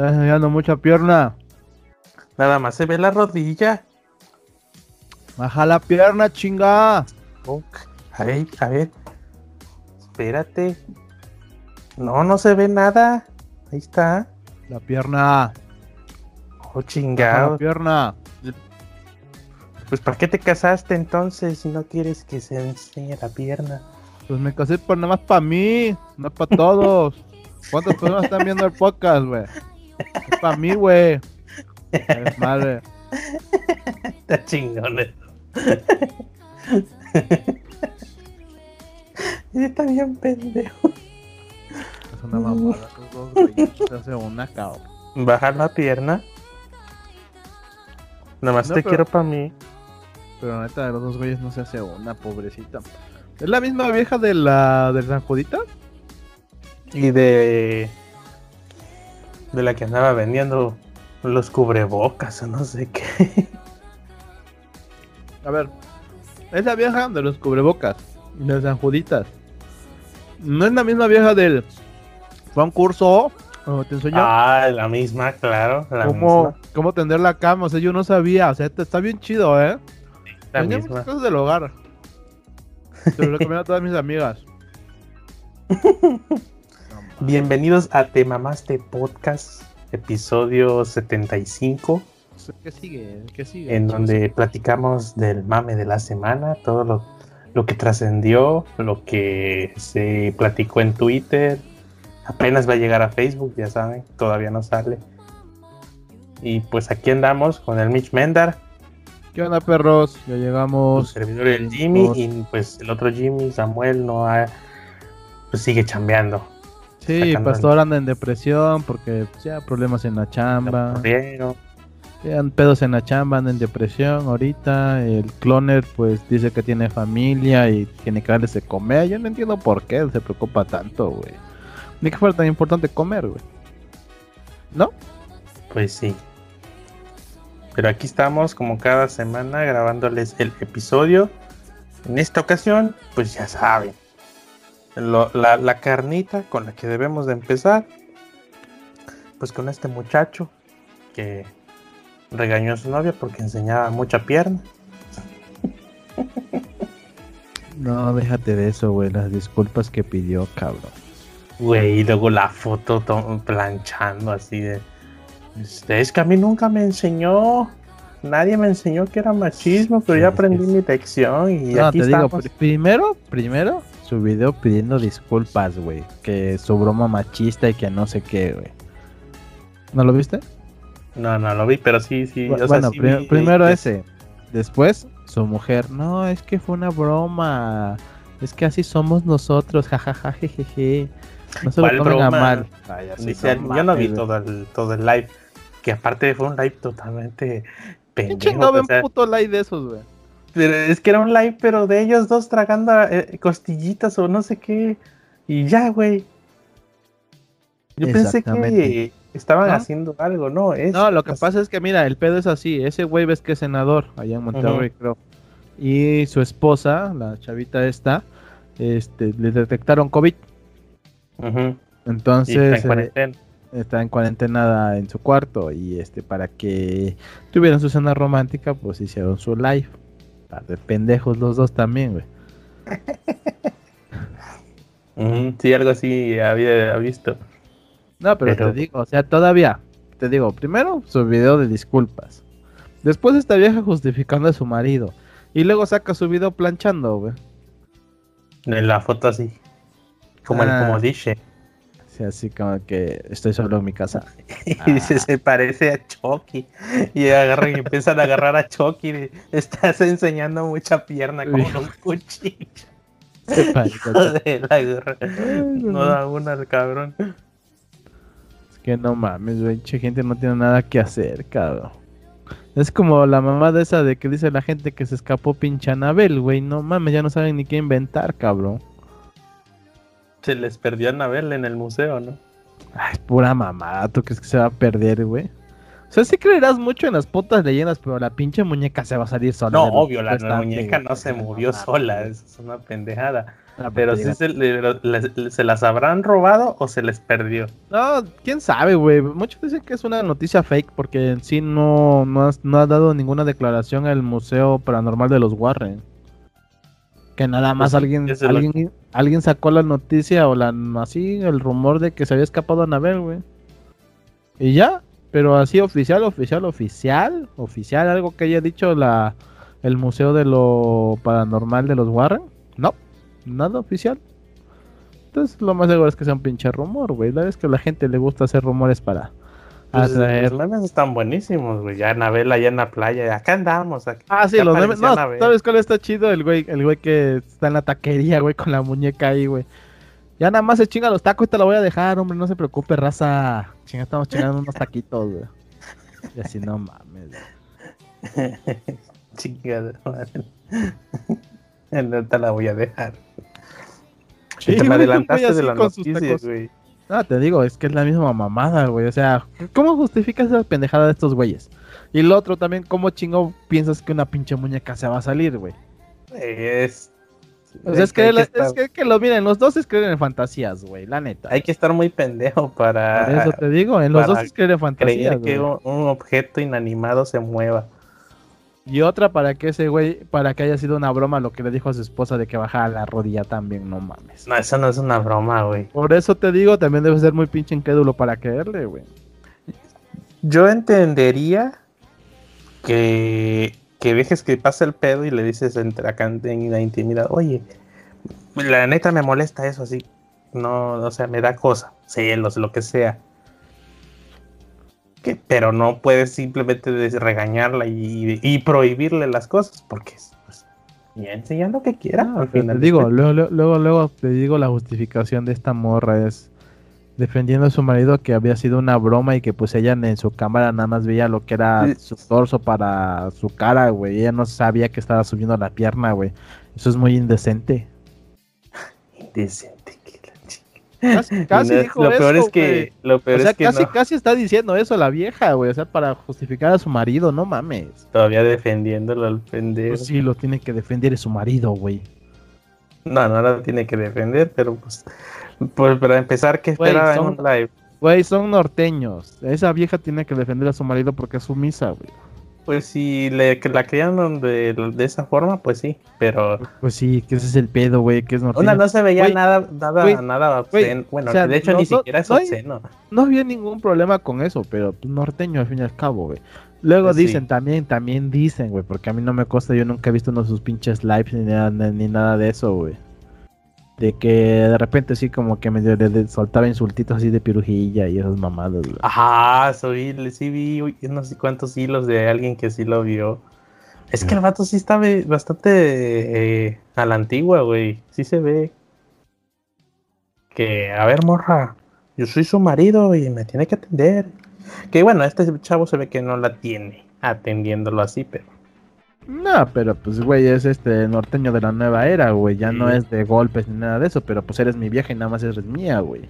Estás enseñando mucha pierna. Nada más se ve la rodilla. Baja la pierna, chinga. Ok. A ver, a ver. Espérate. No, no se ve nada. Ahí está. La pierna. Oh, Baja la chingado. pierna. Pues ¿para qué te casaste entonces si no quieres que se enseñe la pierna? Pues me casé por nada más para mí, no para todos. ¿Cuántas personas están viendo el podcast, güey? Es para mí, güey. Es madre. Está chingón eso. Está bien pendejo. Es una mamada. esos dos güeyes, Se hace una cabrón. Bajar la pierna. Nada más No, te pero- quiero para mí. Pero la neta de los dos güeyes no se hace una, pobrecita. ¿Es la misma vieja de la de San Judita? Y de. De la que andaba vendiendo los cubrebocas o no sé qué. A ver, es la vieja de los cubrebocas, de San Juditas. No es la misma vieja del. Fue a un curso, te enseñó Ah, la misma, claro. La cómo, misma. cómo tender la cama. O sea, yo no sabía. O sea, está bien chido, ¿eh? La Tenía misma. muchas cosas del hogar. Se lo recomiendo a todas mis amigas. Bienvenidos a Te Mamaste Podcast, episodio 75, ¿Qué sigue? ¿Qué sigue? en donde platicamos del mame de la semana, todo lo, lo que trascendió, lo que se platicó en Twitter, apenas va a llegar a Facebook, ya saben, todavía no sale. Y pues aquí andamos con el Mitch Mendar, ¿Qué onda, perros? Ya llegamos. servidor el Jimmy, y pues el otro Jimmy, Samuel, no ha, pues sigue chambeando. Sí, Pastor anda en depresión porque pues, ya problemas en la chamba. Ya pedos en la chamba, anda en depresión ahorita. El cloner pues dice que tiene familia y tiene que darles de comer. Yo no entiendo por qué él se preocupa tanto, güey. Ni que fuera tan importante comer, güey. ¿No? Pues sí. Pero aquí estamos como cada semana grabándoles el episodio. En esta ocasión, pues ya saben. Lo- la, la carnita con la que debemos de empezar. Pues con este muchacho que regañó a su novia porque enseñaba mucha pierna. No, déjate de eso, güey. Las disculpas que pidió, cabrón. Güey, y luego la foto to- planchando así de... "Este, Es que a mí nunca me enseñó. Nadie me enseñó que era machismo, pero Sí, ya aprendí mi lección y No, aquí te digo, estamos. primero, primero, su video pidiendo disculpas, güey. Que su broma machista y que no sé qué, güey. ¿No lo viste? No, no lo vi, pero sí, sí. Bu- o sea, bueno, sí pri- vi primero ese. Después, su mujer. No, es que fue una broma. Es que así somos nosotros, jajaja, jejeje. No se lo ¿Cuál tomen a mal. Ay, no yo no vi todo el, todo el live. Que aparte fue un live totalmente ¿Quién pendejo. chingado ve o sea, un puto like de esos, güey? Pero es que era un live, pero de ellos dos tragando eh, costillitas o no sé qué. Y ya, güey. Yo pensé que estaban ¿No? haciendo algo, ¿no? Es, No, lo que pasa es que, mira, el pedo es así. Ese güey ves que es senador allá en Monterrey, creo. Y su esposa, la chavita esta, este, le detectaron COVID. Entonces, está en eh, cuarentena. está en cuarentena en su cuarto y este para que tuvieran su cena romántica pues hicieron su live Par de pendejos los dos también güey Ujú, sí, algo así había visto. no pero, Pero- te digo o sea todavía te digo primero su video de disculpas después esta vieja justificando a su marido y luego saca su video planchando güey En la foto así. Como Ah. el como dice. Así como que estoy solo en mi casa Y dice, se parece a Chucky. Y agarran y empiezan a agarrar a Chucky. y Estás enseñando mucha pierna como un cuchillo. Se parece la guerra. no da una al cabrón. Es que no mames, güey. Gente no tiene nada que hacer, cabrón. Es como la mamá de esa de que dice la gente que se escapó pinche Anabel, güey. No mames, ya no saben ni qué inventar, cabrón. Se les perdió a Anabel en el museo, ¿no? Ay, pura mamada. ¿Tú crees que se va a perder, güey? O sea, sí creerás mucho en las putas leyendas, pero la pinche muñeca se va a salir sola. No, obvio, la, muñeca no se movió sola, eso es una pendejada. Pero si se, le- le- se las habrán robado o se les perdió. No, quién sabe, güey. Muchos dicen que es una noticia fake porque en sí no, no, has- no ha dado ninguna declaración el Museo Paranormal de los Warren. Que nada más Pues, alguien, es lo- alguien, alguien sacó la noticia o la así, el rumor de que se había escapado Anabel, güey. Y ya, pero así oficial, oficial, oficial, oficial, algo que haya dicho la el Museo de lo Paranormal de los Warren. No, nada oficial. Entonces lo más seguro es que sea un pinche rumor, güey. La es que a la gente le gusta hacer rumores para Pues, los memes están buenísimos, güey. Ya Anabel allá en la playa. Acá andamos. Acá, Ah, sí, los memes. No. ¿sabes cuál está chido? El güey, el güey que está en la taquería, güey, con la muñeca ahí, güey. Ya nada más se chinga los tacos y te lo voy a dejar, hombre. No se preocupe, raza. Chinga, estamos chingando unos taquitos, güey. Y así no mames, güey. Chingada madre. No te la voy a dejar. Sí, te me adelantaste de noticias, tacos. güey. No, te digo, es que es la misma mamada, güey. O sea, ¿cómo justificas esa pendejada de estos güeyes? Y lo otro también, ¿cómo chingo piensas que una pinche muñeca se va a salir, güey? Es. O sea, es que, hay, la- es que, que lo miren, los dos es creer en fantasías, güey, la neta. hay que estar muy pendejo para Por eso te digo, en los dos es creer en fantasías, creer que güey. un, un objeto inanimado se mueva. Y otra para que ese güey, para que haya sido una broma lo que le dijo a su esposa de que bajara la rodilla también, no mames. No, eso no es una broma, güey. Por eso te digo, también debe ser muy pinche incrédulo para creerle, güey. Yo entendería que, que dejes que pase el pedo y le dices entre acá en la intimidad, oye, la neta me molesta eso así. No, o sea, me da cosa, celos, lo que sea. Que, pero no puedes simplemente regañarla y, y prohibirle las cosas, porque pues, lo que quiera. Al final digo, luego, luego, luego, te digo la justificación de esta morra es defendiendo a su marido que había sido una broma y que pues ella en su cámara nada más veía lo que era Sí. su torso para su cara, güey. Ella no sabía que estaba subiendo la pierna, güey. Eso es muy indecente. Indecente. Casi, no- dijo lo peor es que, lo O peor sea, es que casi, no- casi está diciendo eso la vieja, güey. O sea, para justificar a su marido, no mames. todavía defendiéndolo al pendejo. Pues sí, lo tiene que defender es su marido, güey. No, no lo tiene que defender, pero pues, pues para empezar, ¿qué esperaba en un live? Güey, son norteños. Esa vieja tiene que defender a su marido porque es sumisa, güey. Pues si le, que la criaron de, de esa forma, pues sí, pero Pues sí, que ese es el pedo, güey, que es norteño. una no se veía nada, nada, nada obsceno. Bueno, o sea, de hecho no- ni siquiera es no hay- obsceno. No había ningún problema con eso, pero pues, norteño al fin y al cabo, güey. Luego Pues sí. dicen también, también dicen, güey, porque a mí no me consta, yo nunca he visto uno de sus pinches lives ni nada, ni nada de eso, güey. De que de repente sí como que medio le, soltaba insultitos así de pirujilla y esas mamadas. Ajá, soy, sí vi no sé cuántos hilos de alguien que sí lo vio. Es que el vato sí está bastante eh, a la antigua, güey. Sí se ve. Que, a ver, morra, yo soy su marido y me tiene que atender. Que bueno, este chavo se ve que no la tiene atendiéndolo así, pero No, pero pues, güey, es este norteño de la nueva era, güey. Ya Sí. no es de golpes ni nada de eso, pero pues eres mi vieja y nada más eres mía, güey.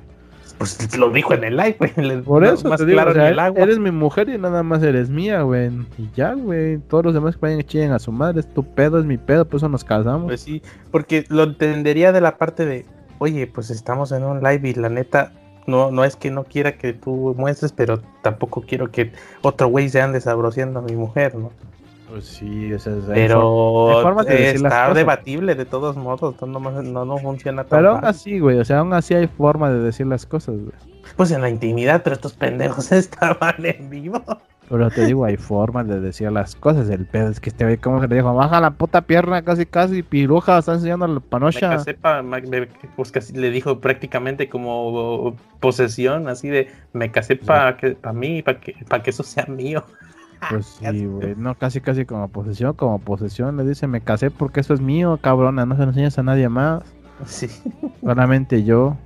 pues lo dijo en el live, güey. Por eso más te digo, claro o sea, ni el agua. eres mi mujer y nada más eres mía, güey. Y ya, güey. Todos los demás que vayan y chillen a su madre. Es tu pedo, es mi pedo, por eso nos casamos. Pues sí, porque lo entendería de la parte de, oye, pues estamos en un live y la neta, no, no es que no quiera que tú muestres, pero tampoco quiero que otro güey se ande sabroseando a mi mujer, ¿no? Pues sí, esa es hay Pero hay formas de decir las está cosas. debatible de todos modos, no, nomás- no, no funciona tan Pero aún fácil. así, güey. O sea, aún así hay forma de decir las cosas, güey. Pues en la intimidad, pero estos pendejos estaban en vivo. Pero te digo, hay formas de decir las cosas. El pedo es que este güey, como que le dijo, baja la puta pierna casi, casi, piruja, está enseñando la Me panocha. casé pa- ma- me- pues casi le dijo prácticamente como posesión, así de me casé para que para mí, para que, para que eso sea mío. Pues sí, güey. No, casi, casi como posesión, como posesión. Le dice, me casé porque eso es mío, cabrona. No se lo enseñas a nadie más. Sí. Solamente yo.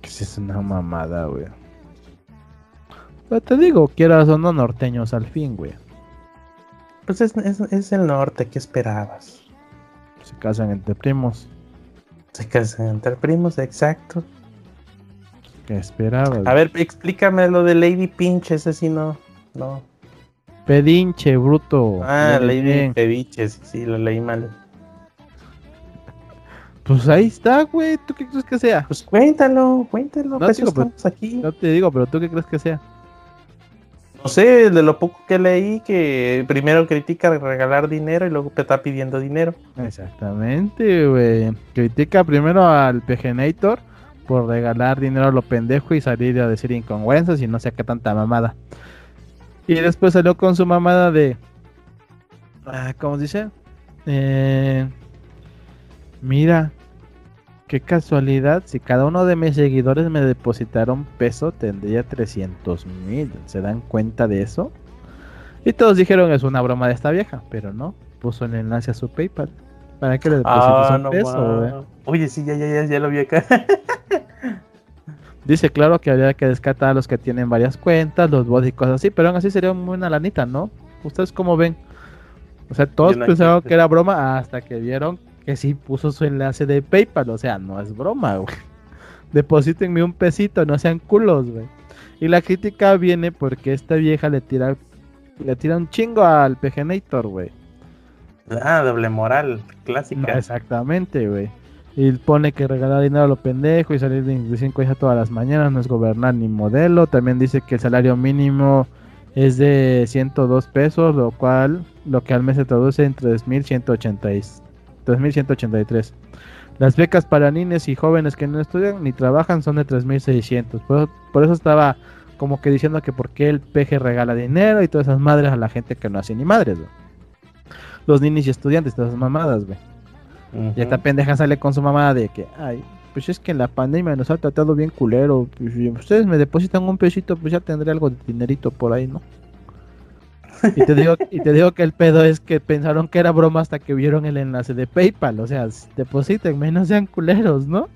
que sí es una mamada, güey. Pero te digo, quieras o no norteños al fin, güey. Pues es, es, es el norte, ¿qué esperabas? Se casan entre primos. Se casan entre primos, exacto. ¿Qué esperaba? A ver, explícame lo de Lady Pinch, ese sí no. No. Pedinche, bruto. Ah, Lady bien. Pedinche, sí, sí, lo leí mal. Pues ahí está, güey. ¿Tú qué crees que sea? Pues cuéntalo, cuéntalo, No, digo, pero- estamos aquí. No te digo, pero ¿tú qué crees que sea? No sé, de lo poco que leí, que primero critica regalar dinero y luego te está pidiendo dinero. Exactamente, güey. Critica primero al Pegenator por regalar dinero a lo pendejo y salir a decir incongruencias y no sé qué tanta mamada. Y después salió con su mamada de. Ah, ¿Cómo dice? Eh, mira, qué casualidad. Si cada uno de mis seguidores me depositara un peso, tendría 300 mil. ¿Se dan cuenta de eso? Y todos dijeron es una broma de esta vieja, pero no. Puso el enlace a su PayPal. ¿Para que le deposites Ah, un no peso, güey? ma. Oye, sí, ya, ya, ya, ya lo vi acá. Dice, claro que habría que descartar a los que tienen varias cuentas, los bots y cosas así, pero aún así sería muy una lanita, ¿no? ¿Ustedes cómo ven? O sea, todos no pensaron que era broma hasta que vieron que sí puso su enlace de PayPal, o sea, no es broma, güey. Deposítenme un pesito, no sean culos, güey. Y la crítica viene porque esta vieja le tira le tira un chingo al Pegenator, güey. Ah, doble moral, No, clásica. exactamente, güey. Y pone que regalar dinero a lo pendejo y salir de de cinco hijas todas las mañanas no es gobernar ni modelo. También dice que el salario mínimo es de 102 pesos, lo cual lo que al mes se traduce en 3.180 y- 3.183. Las becas para niños y jóvenes que no estudian ni trabajan son de 3.600. Por, por eso estaba como que diciendo que por qué el peje regala dinero y todas esas madres a la gente que no hace ni madres, güey. Los niños y estudiantes, todas esas mamadas, güey. Ujú. Y esta pendeja sale con su mamá de que, ay, pues es que en la pandemia nos ha tratado bien culero. Pues, si ustedes me depositan un pesito, pues ya tendré algo de dinerito por ahí, ¿no? Y te digo, y te digo que el pedo es que pensaron que era broma hasta que vieron el enlace de PayPal. O sea, deposítenme, no sean culeros, ¿no?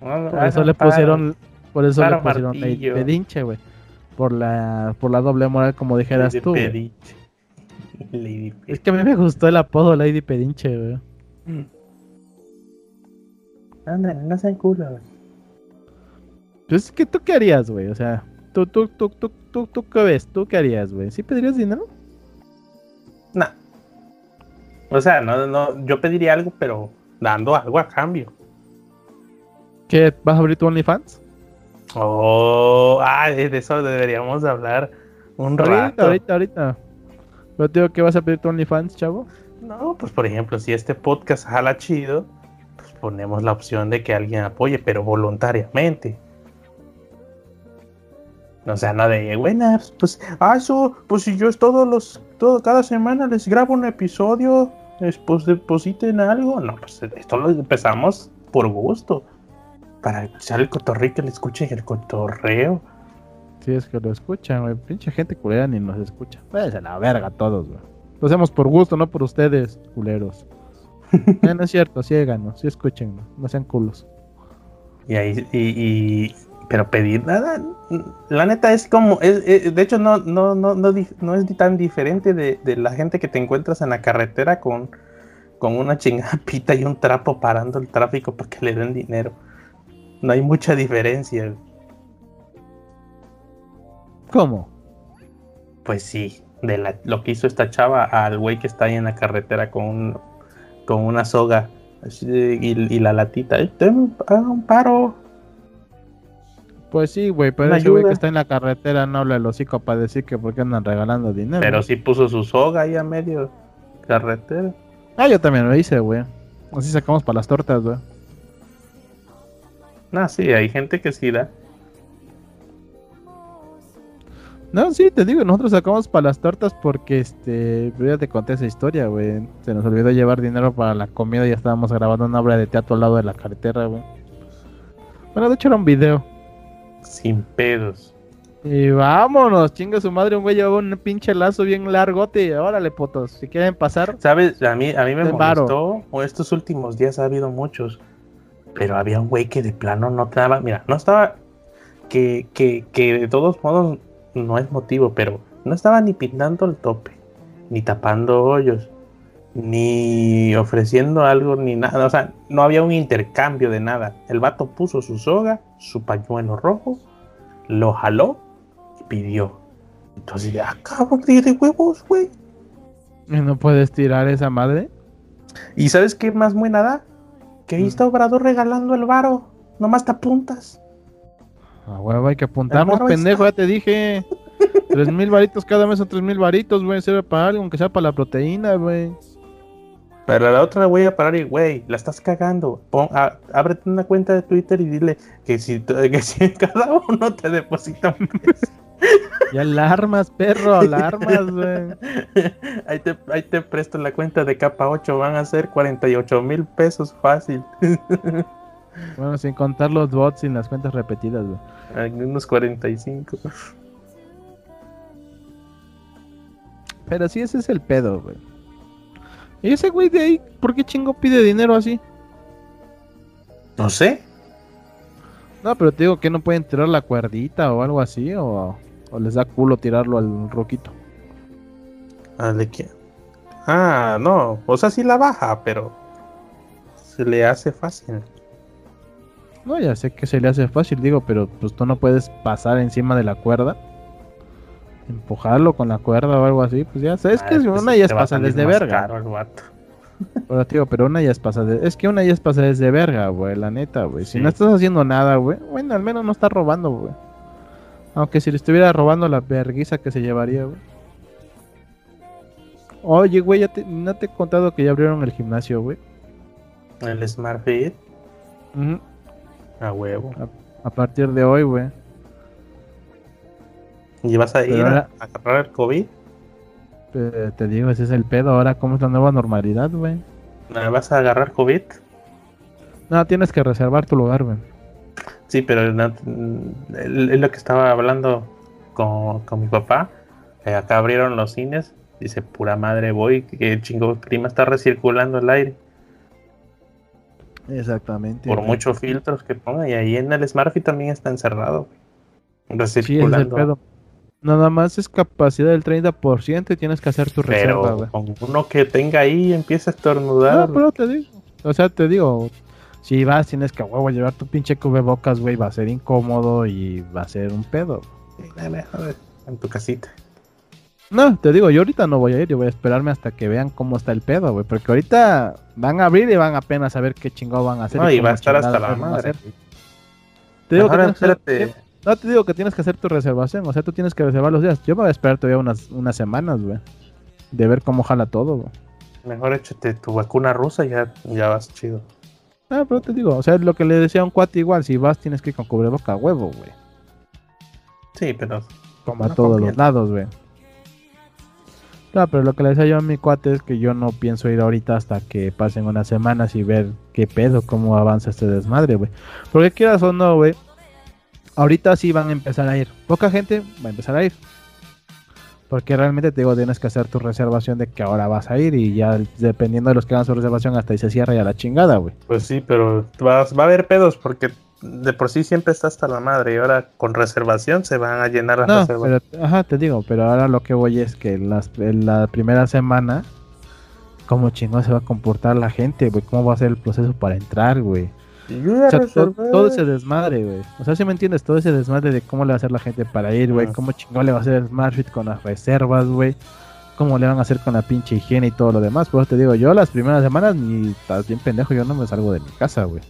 Por eso le paro. pusieron, por eso le pusieron pedinche, güey. Por la, por la doble moral, como dijeras Lady tú. Pedinche. Lady Es que a mí me gustó el apodo Lady Pedinche, güey. Ándale, no sean culos. Pues que tú qué harías, güey. O sea, tú, tú, tú, tú, tú, tú qué ves, tú qué harías, güey. ¿Sí pedirías dinero? Nah. O sea, no, no, yo pediría algo, pero dando algo a cambio. ¿Qué? ¿Vas a abrir tu OnlyFans? Oh, ah, de eso deberíamos de hablar un Ahorita, rato. ahorita, ahorita. Yo te digo que vas a pedir tu OnlyFans, chavo. No, pues por ejemplo, si este podcast jala chido, pues ponemos la opción de que alguien apoye, pero voluntariamente. O sea, no de, bueno, pues, ah, eso, pues si yo todos los, todo, cada semana les grabo un episodio, pues depositen algo. No, pues esto lo empezamos por gusto. Para echar el cotorreo que le escuchen el cotorreo. Si es que lo escuchan, güey. Pinche gente culera ni nos escucha. Pues a la verga todos, güey. Lo hacemos por gusto, no por ustedes, culeros. Eh, no es cierto, síganos, sí escúchennos, no sean culos. Y ahí, y, y- pero pedir nada, la neta es como, es, es- de hecho no, no, no, no, no es tan diferente de, de la gente que te encuentras en la carretera con, con una chingada pita y un trapo parando el tráfico para que le den dinero. No hay mucha diferencia. ¿Cómo? Pues sí, de la- lo que hizo esta chava al güey que está ahí en la carretera con, un- con una soga y, y la latita. "Eh, haga un paro. Pues sí, güey, pero ese güey que está en la carretera no habla el hocico para decir que por qué andan regalando dinero. Pero sí puso su soga ahí a medio carretera. Ah, yo también lo hice, güey. Así sacamos para las tortas, güey. No, sí, hay gente que sí da. No, sí, te digo, nosotros sacamos para las tortas porque, este, ya te conté esa historia, güey. Se nos olvidó llevar dinero para la comida y ya estábamos grabando una obra de teatro al lado de la carretera, güey. Bueno, de hecho era un video. Sin pedos. Y vámonos, chinga su madre, un güey llevaba un pinche lazo bien largote. Órale, potos, si quieren pasar. ¿Sabes? A mí, a mí me molestó. O estos últimos días ha habido muchos. Pero había un güey que de plano no te daba. Mira, no estaba. Que, que, que de todos modos no es motivo, pero no estaba ni pintando el tope, ni tapando hoyos, ni ofreciendo algo, ni nada. O sea, no había un intercambio de nada. El vato puso su soga, su pañuelo rojo, lo jaló y pidió. Entonces, ya, cabrón, de huevos, güey. ¿No puedes tirar esa madre? ¿Y sabes qué más buena da? Que ahí mm. está Obrador regalando el varo. Nomás te apuntas. A huevo, hay que apuntarnos, pendejo, ya te dije. Tres mil varitos cada mes son tres mil varitos, güey. Sirve para algo, aunque sea para la proteína, güey. Pero la otra voy a parar y, güey, la estás cagando. ábrete una cuenta de Twitter y dile que si, que si cada uno te deposita un Ya alarmas, perro, alarmas, güey. Ahí te, ahí te presto la cuenta de capa 8, van a ser 48 mil pesos fácil. Bueno, sin contar los bots y las cuentas repetidas, güey. Unos 45. Pero sí, ese es el pedo, güey. ¿Y ese güey de ahí, por qué chingo pide dinero así? No sé. No, pero te digo que no pueden tirar la cuerdita o algo así, o, les da culo tirarlo al roquito. ¿Al de quién? Ah, no. O sea, sí la baja, pero se le hace fácil. No, ya sé que se le hace fácil, digo, pero pues tú no puedes pasar encima de la cuerda empujarlo con la cuerda o algo así, pues ya sabes que pues una ya es pasa desde verga. Pero, tío, pero una ya es pasa de... Es que una ya es pasa desde verga, güey, la neta, güey. Si no estás haciendo nada, güey, bueno, al menos no estás robando, güey. Aunque si le estuviera robando la verguiza que se llevaría, güey. Oye, güey, ya te, ¿no te he contado que ya abrieron el gimnasio, güey? ¿El Smart Fit? A huevo. a partir de hoy, güey. ¿Y vas a ir a agarrar el COVID? te digo, ese es el pedo. Ahora, ¿cómo es la nueva normalidad, güey? ¿Vas a agarrar COVID? No, tienes que reservar tu lugar, güey. Sí, pero es lo que estaba hablando con, mi papá. Eh, acá abrieron los cines. Dice, pura madre, voy. Que chingo clima está recirculando el aire. Exactamente. Por muchos filtros que ponga. Y ahí en el Smartphone también está encerrado. Recirculando. Sí, es. Nada más es capacidad del 30% y tienes que hacer tu reserva, güey. Con uno que tenga ahí empieza a estornudar. No, pero te digo. O sea, te digo, si vas, tienes que huevo llevar tu pinche cubrebocas, güey, va a ser incómodo y va a ser un pedo. En tu casita. No, te digo, yo ahorita no voy a ir, yo voy a esperarme hasta que vean cómo está el pedo, güey. Porque ahorita van a abrir y van apenas a ver qué chingado van a hacer. No, y, va a estar hasta la madre. Te digo que. No te digo que tienes que hacer tu reservación, o sea, tú tienes que reservar los días. Yo me voy a esperar todavía unas, unas semanas, güey. De ver cómo jala todo, güey. Mejor échate tu vacuna rusa y ya, ya vas chido. Ah, pero te digo, o sea, lo que le decía a un cuate igual, si vas tienes que ir con cubreboca a huevo, güey. Sí, pero... Como a todos los lados, güey. No, pero lo que le decía yo a mi cuate es que yo no pienso ir ahorita hasta que pasen unas semanas y ver qué pedo, cómo avanza este desmadre, güey. Porque quieras o no, güey, ahorita sí van a empezar a ir. Poca gente va a empezar a ir. Porque realmente te digo, tienes que hacer tu reservación de que ahora vas a ir y ya dependiendo de los que hagan su reservación hasta ahí se cierra ya la chingada, güey. Pues sí, pero va a haber pedos porque de por sí siempre está hasta la madre y ahora con reservación se van a llenar las reservas. ajá, te digo, pero ahora lo que voy es que las, en la primera semana, ¿cómo chingón se va a comportar la gente, güey? ¿Cómo va a ser el proceso para entrar, güey? todo, ese desmadre, güey. O sea, si me entiendes, todo ese desmadre de cómo le va a hacer la gente para ir, güey. Cómo chingón le va a hacer el Smartfit con las reservas, güey. Cómo le van a hacer con la pinche higiene y todo lo demás. Por eso te digo, yo las primeras semanas ni estás bien pendejo, yo no me salgo de mi casa, güey.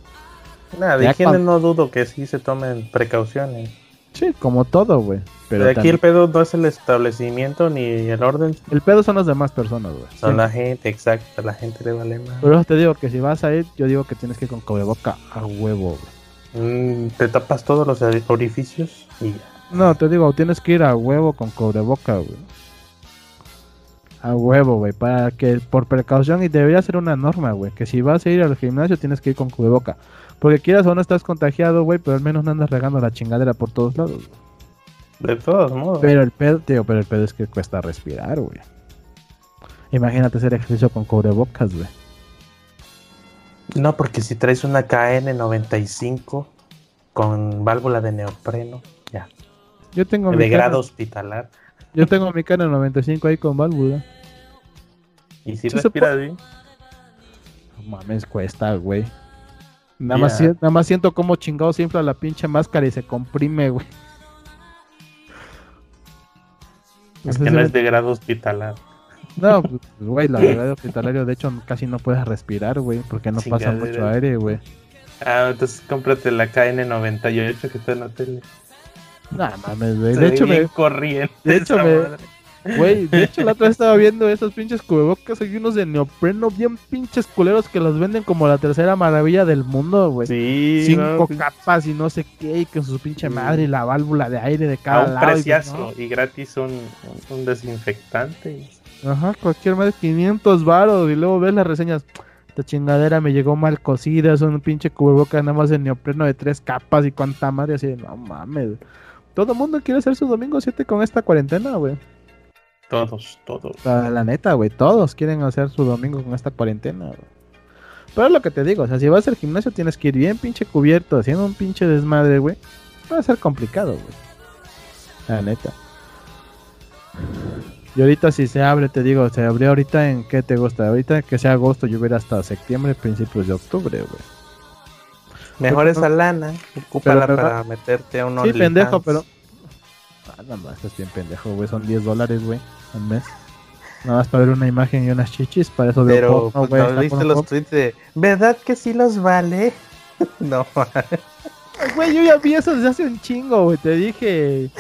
Nada, de higiene no dudo que sí se tomen precauciones. Sí, como todo, güey. Pero aquí el pedo no es el establecimiento ni el orden. El pedo son las demás personas, güey. Son la gente, exacto. La gente le vale más. Pero te digo que si vas a ir, yo digo que tienes que ir con boca a huevo, güey. Mm, te tapas todos los orificios y ya. No, te digo, tienes que ir a huevo con boca, güey. A huevo, güey. Para que, por precaución, y debería ser una norma, güey. Que si vas a ir al gimnasio, tienes que ir con boca. Porque quieras o no estás contagiado, güey, pero al menos no andas regando la chingadera por todos lados. De todos modos. Pero el pedo, tío, pero el pedo es que cuesta respirar, güey. Imagínate hacer ejercicio con cubrebocas, güey. No, porque si traes una KN95 con válvula de neopreno, ya. Yo tengo de grado hospitalar. Yo tengo mi KN95 ahí con válvula. ¿Y si respiras bien? No mames, cuesta, güey. Nada, más, nada más siento como chingado se infla la pinche máscara y se comprime, güey. Es que no es de grado hospitalario. No, pues, güey, la grado hospitalario, de hecho, casi no puedes respirar, güey, porque no pasa mucho aire, güey. Ah, entonces cómprate la KN98 que está en la tele. No mames, güey. De hecho, me. Corriente. De hecho, me. Güey, de hecho la otra vez estaba viendo esos pinches cubrebocas, hay unos de neopreno bien pinches culeros que los venden como la tercera maravilla del mundo, güey. Sí. Cinco capas y no sé qué, y con su pinche madre y la válvula de aire de cada A un lado. Y, gratis un, un, desinfectante. Ajá, cualquier más de 500 varos y luego ves las reseñas. Esta chingadera me llegó mal cocida, es un pinche cubrebocas nada más de neopreno de tres capas y cuánta madre así de, no mames. Todo el mundo quiere hacer su domingo 7 con esta cuarentena, güey. Todos, todos. La, neta, güey, todos quieren hacer su domingo con esta cuarentena, güey. Pero es lo que te digo, o sea, si vas al gimnasio tienes que ir bien pinche cubierto, haciendo un pinche desmadre, güey. Va a ser complicado, güey. La neta. Y ahorita si se abre, te digo, se abrió ahorita en qué te gusta. Ahorita que sea agosto, yo hubiera hasta septiembre, principios de octubre, güey. Mejor esa lana, ocúpala para meterte a un Sí, pendejo, pero. Ah, no, no, estás bien pendejo, güey. Son 10 dólares, güey al mes. Nada más para ver una imagen y unas chichis, para eso Pero pues, no, viste los tweets de ¿verdad que sí los vale? no, güey, yo ya vi eso desde hace un chingo, güey. Te dije.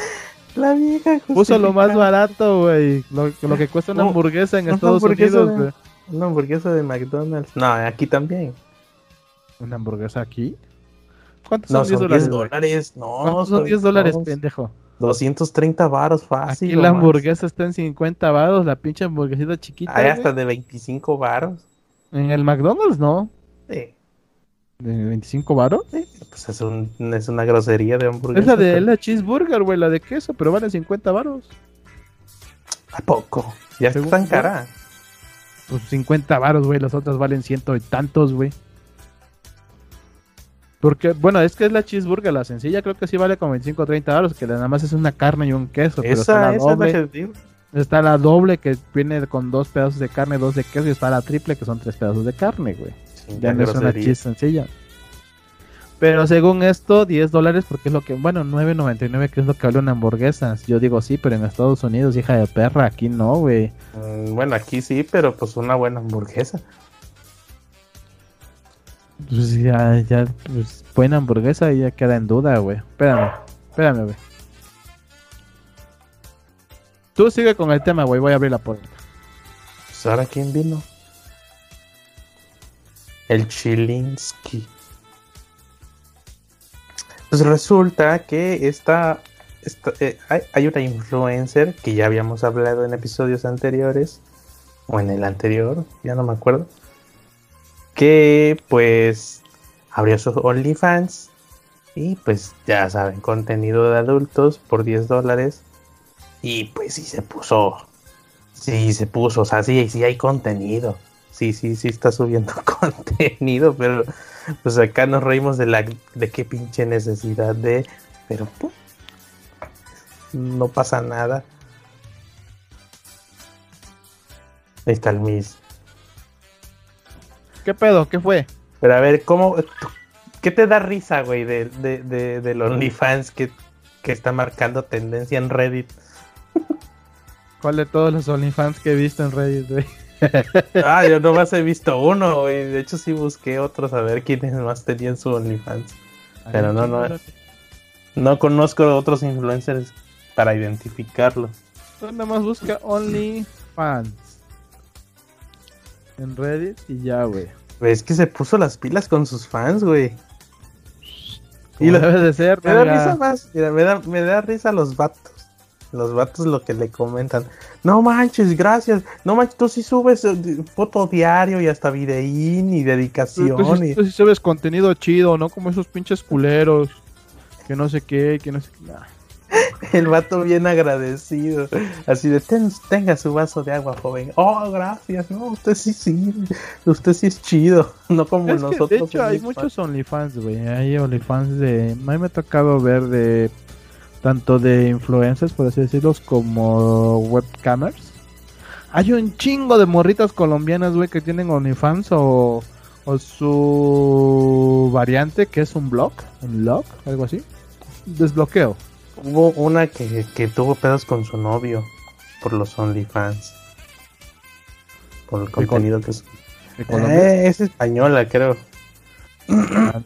La vieja Puso lo más barato, güey. Lo, que cuesta una hamburguesa en Estados Unidos, güey. Una hamburguesa de McDonald's. No, aquí también. ¿Una hamburguesa aquí? ¿Cuántos son, 10 dólares? dólares? No, son 10 dólares, pendejo? 230 varos fácil. Aquí la hamburguesa está en 50 varos, la pinche hamburguesita chiquita. Hay hasta de 25 varos. En el McDonald's no. Sí. ¿De 25 varos? Sí. Pues es, un, es una grosería de hamburguesa. Es la de la cheeseburger, güey, la de queso, pero vale 50 varos. ¿A poco? Ya está tan cara. Pues 50 varos, güey, las otras valen ciento y tantos, güey. Porque, bueno, es que es la cheeseburger, la sencilla, creo que sí vale como 25 o 30 dólares, que nada más es una carne y un queso. pero está la doble, Está la doble que viene con dos pedazos de carne, dos de queso, y está la triple que son tres pedazos de carne, güey. ya no es una cheese sencilla. Pero según esto, 10 dólares, porque es lo que, bueno, 9.99, que es lo que vale una hamburguesa. Yo digo sí, pero en Estados Unidos, hija de perra, aquí no, güey. Mm, bueno, aquí sí, pero pues una buena hamburguesa. Pues ya, ya, pues buena hamburguesa y ya queda en duda, güey. Espérame, espérame, güey. Tú sigue con el tema, güey. Voy a abrir la puerta. Pues ahora quién vino. El Chilinsky. Pues resulta que esta, eh, hay, hay, una influencer que ya habíamos hablado en episodios anteriores, o en el anterior, ya no me acuerdo, que pues abrió su OnlyFans y pues ya saben, contenido de adultos por 10 dólares y pues sí se puso, sí se puso, o sea, sí, sí hay contenido, sí, sí, sí está subiendo contenido, pero pues acá nos reímos de la, de qué pinche necesidad de, pero no pasa nada. Ahí está el Miss. ¿Qué pedo? ¿Qué fue? Pero a ver, ¿cómo, ¿qué te da risa, güey, de, de, de, del OnlyFans que, que está marcando tendencia en Reddit? ¿Cuál de todos los OnlyFans que he visto en Reddit, güey? ah, yo nomás he visto uno, güey. De hecho, sí busqué otros a ver quiénes más tenían su OnlyFans. Pero no, no. No conozco otros influencers para identificarlos. Nada más busca OnlyFans en Reddit y ya, güey. Es que se puso las pilas con sus fans, güey. Y lo debe de ser, Me da risa más, mira, me da, me da risa los vatos. Los vatos lo que le comentan. No manches, gracias. No manches, tú sí subes eh, foto diario y hasta videín y dedicación. Tú, sí, tú sí subes contenido chido, ¿no? Como esos pinches culeros. Que no sé qué, que no sé qué. El vato bien agradecido. Así de, tenga su vaso de agua, joven. Oh, gracias. No, usted sí, sí. Usted sí es chido. No como nosotros. de hecho, hay muchos OnlyFans, güey. Hay OnlyFans de... A mí me ha tocado ver de... Tanto de influencers, por así decirlo, como webcamers. Hay un chingo de morritas colombianas, güey, que tienen OnlyFans o, o su variante que es un blog, un log, algo así. Desbloqueo. Hubo una que, que tuvo pedos con su novio por los OnlyFans. Por el contenido que es. Eh, es española, creo. Ah,